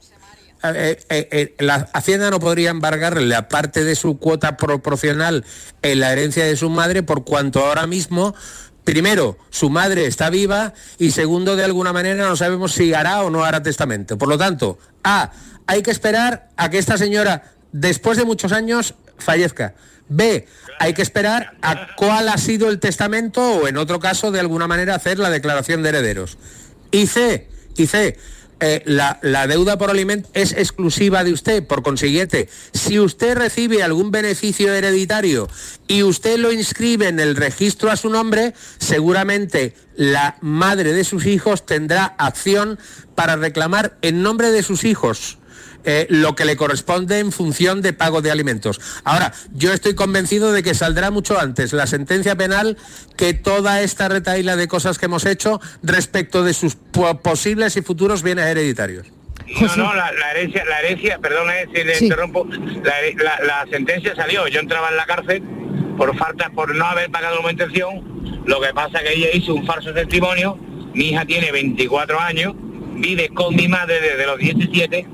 Eh, eh, la Hacienda no podría embargarle la parte de su cuota proporcional en la herencia de su madre por cuanto ahora mismo primero, su madre está viva y segundo, de alguna manera no sabemos si hará o no hará testamento. Por lo tanto, A, hay que esperar a que esta señora, después de muchos años, fallezca. B, hay que esperar a cuál ha sido el testamento o en otro caso, de alguna manera, hacer la declaración de herederos. Y C, y C, eh, la, deuda por alimento es exclusiva de usted. Por consiguiente, si usted recibe algún beneficio hereditario y usted lo inscribe en el registro a su nombre, seguramente la madre de sus hijos tendrá acción para reclamar en nombre de sus hijos eh, lo que le corresponde en función de pago de alimentos. Ahora, yo estoy convencido de que saldrá mucho antes la sentencia penal que toda esta retaila de cosas que hemos hecho respecto de sus posibles y futuros bienes hereditarios. No, no, la, herencia, la herencia, perdón eh, si le interrumpo, la, la, sentencia salió, yo entraba en la cárcel por falta, por no haber pagado la manutención, lo que pasa que ella hizo un falso testimonio, mi hija tiene 24 años, vive con mi madre desde los 17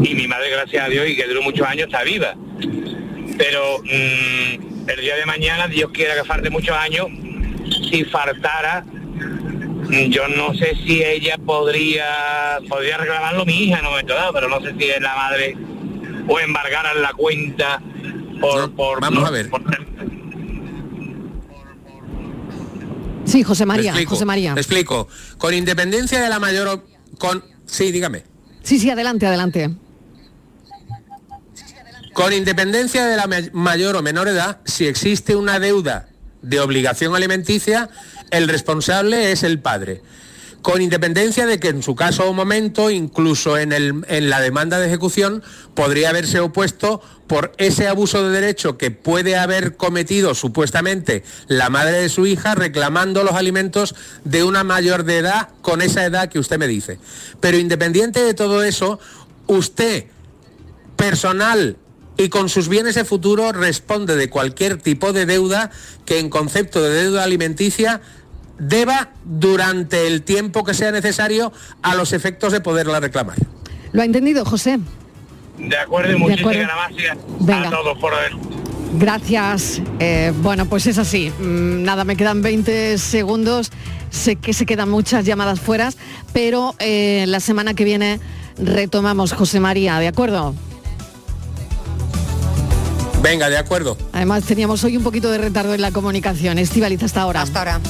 y mi madre, gracias a Dios, y que duró muchos años, está viva. Pero mm, el día de mañana, Dios quiera que falte muchos años, si faltara, mm, yo no sé si ella podría podría reclamarlo mi hija en un momento dado, pero no sé si es la madre o embargar la cuenta por... por vamos a ver. Sí, José María, José María. explico. Con independencia de la mayor... Con... Sí, dígame. Sí, sí, adelante, adelante. Con independencia de la mayor o menor edad, si existe una deuda de obligación alimenticia, el responsable es el padre. Con independencia de que en su caso o momento, incluso en, en la demanda de ejecución, podría haberse opuesto por ese abuso de derecho que puede haber cometido supuestamente la madre de su hija reclamando los alimentos de una mayor de edad con esa edad que usted me dice. Pero independiente de todo eso, usted personal y con sus bienes de futuro responde de cualquier tipo de deuda que en concepto de deuda alimenticia deba durante el tiempo que sea necesario a los efectos de poderla reclamar. ¿Lo ha entendido, José? De acuerdo, y muchísimas gracias Venga. a todos por haber. Gracias. Eh, bueno, pues es así. Mm, Nada, me quedan 20 segundos. Sé que se quedan muchas llamadas fuera, pero eh, la semana que viene retomamos, José María, ¿de acuerdo? Venga, de acuerdo. Además teníamos hoy un poquito de retardo en la comunicación. Estivaliz, hasta ahora. Hasta ahora.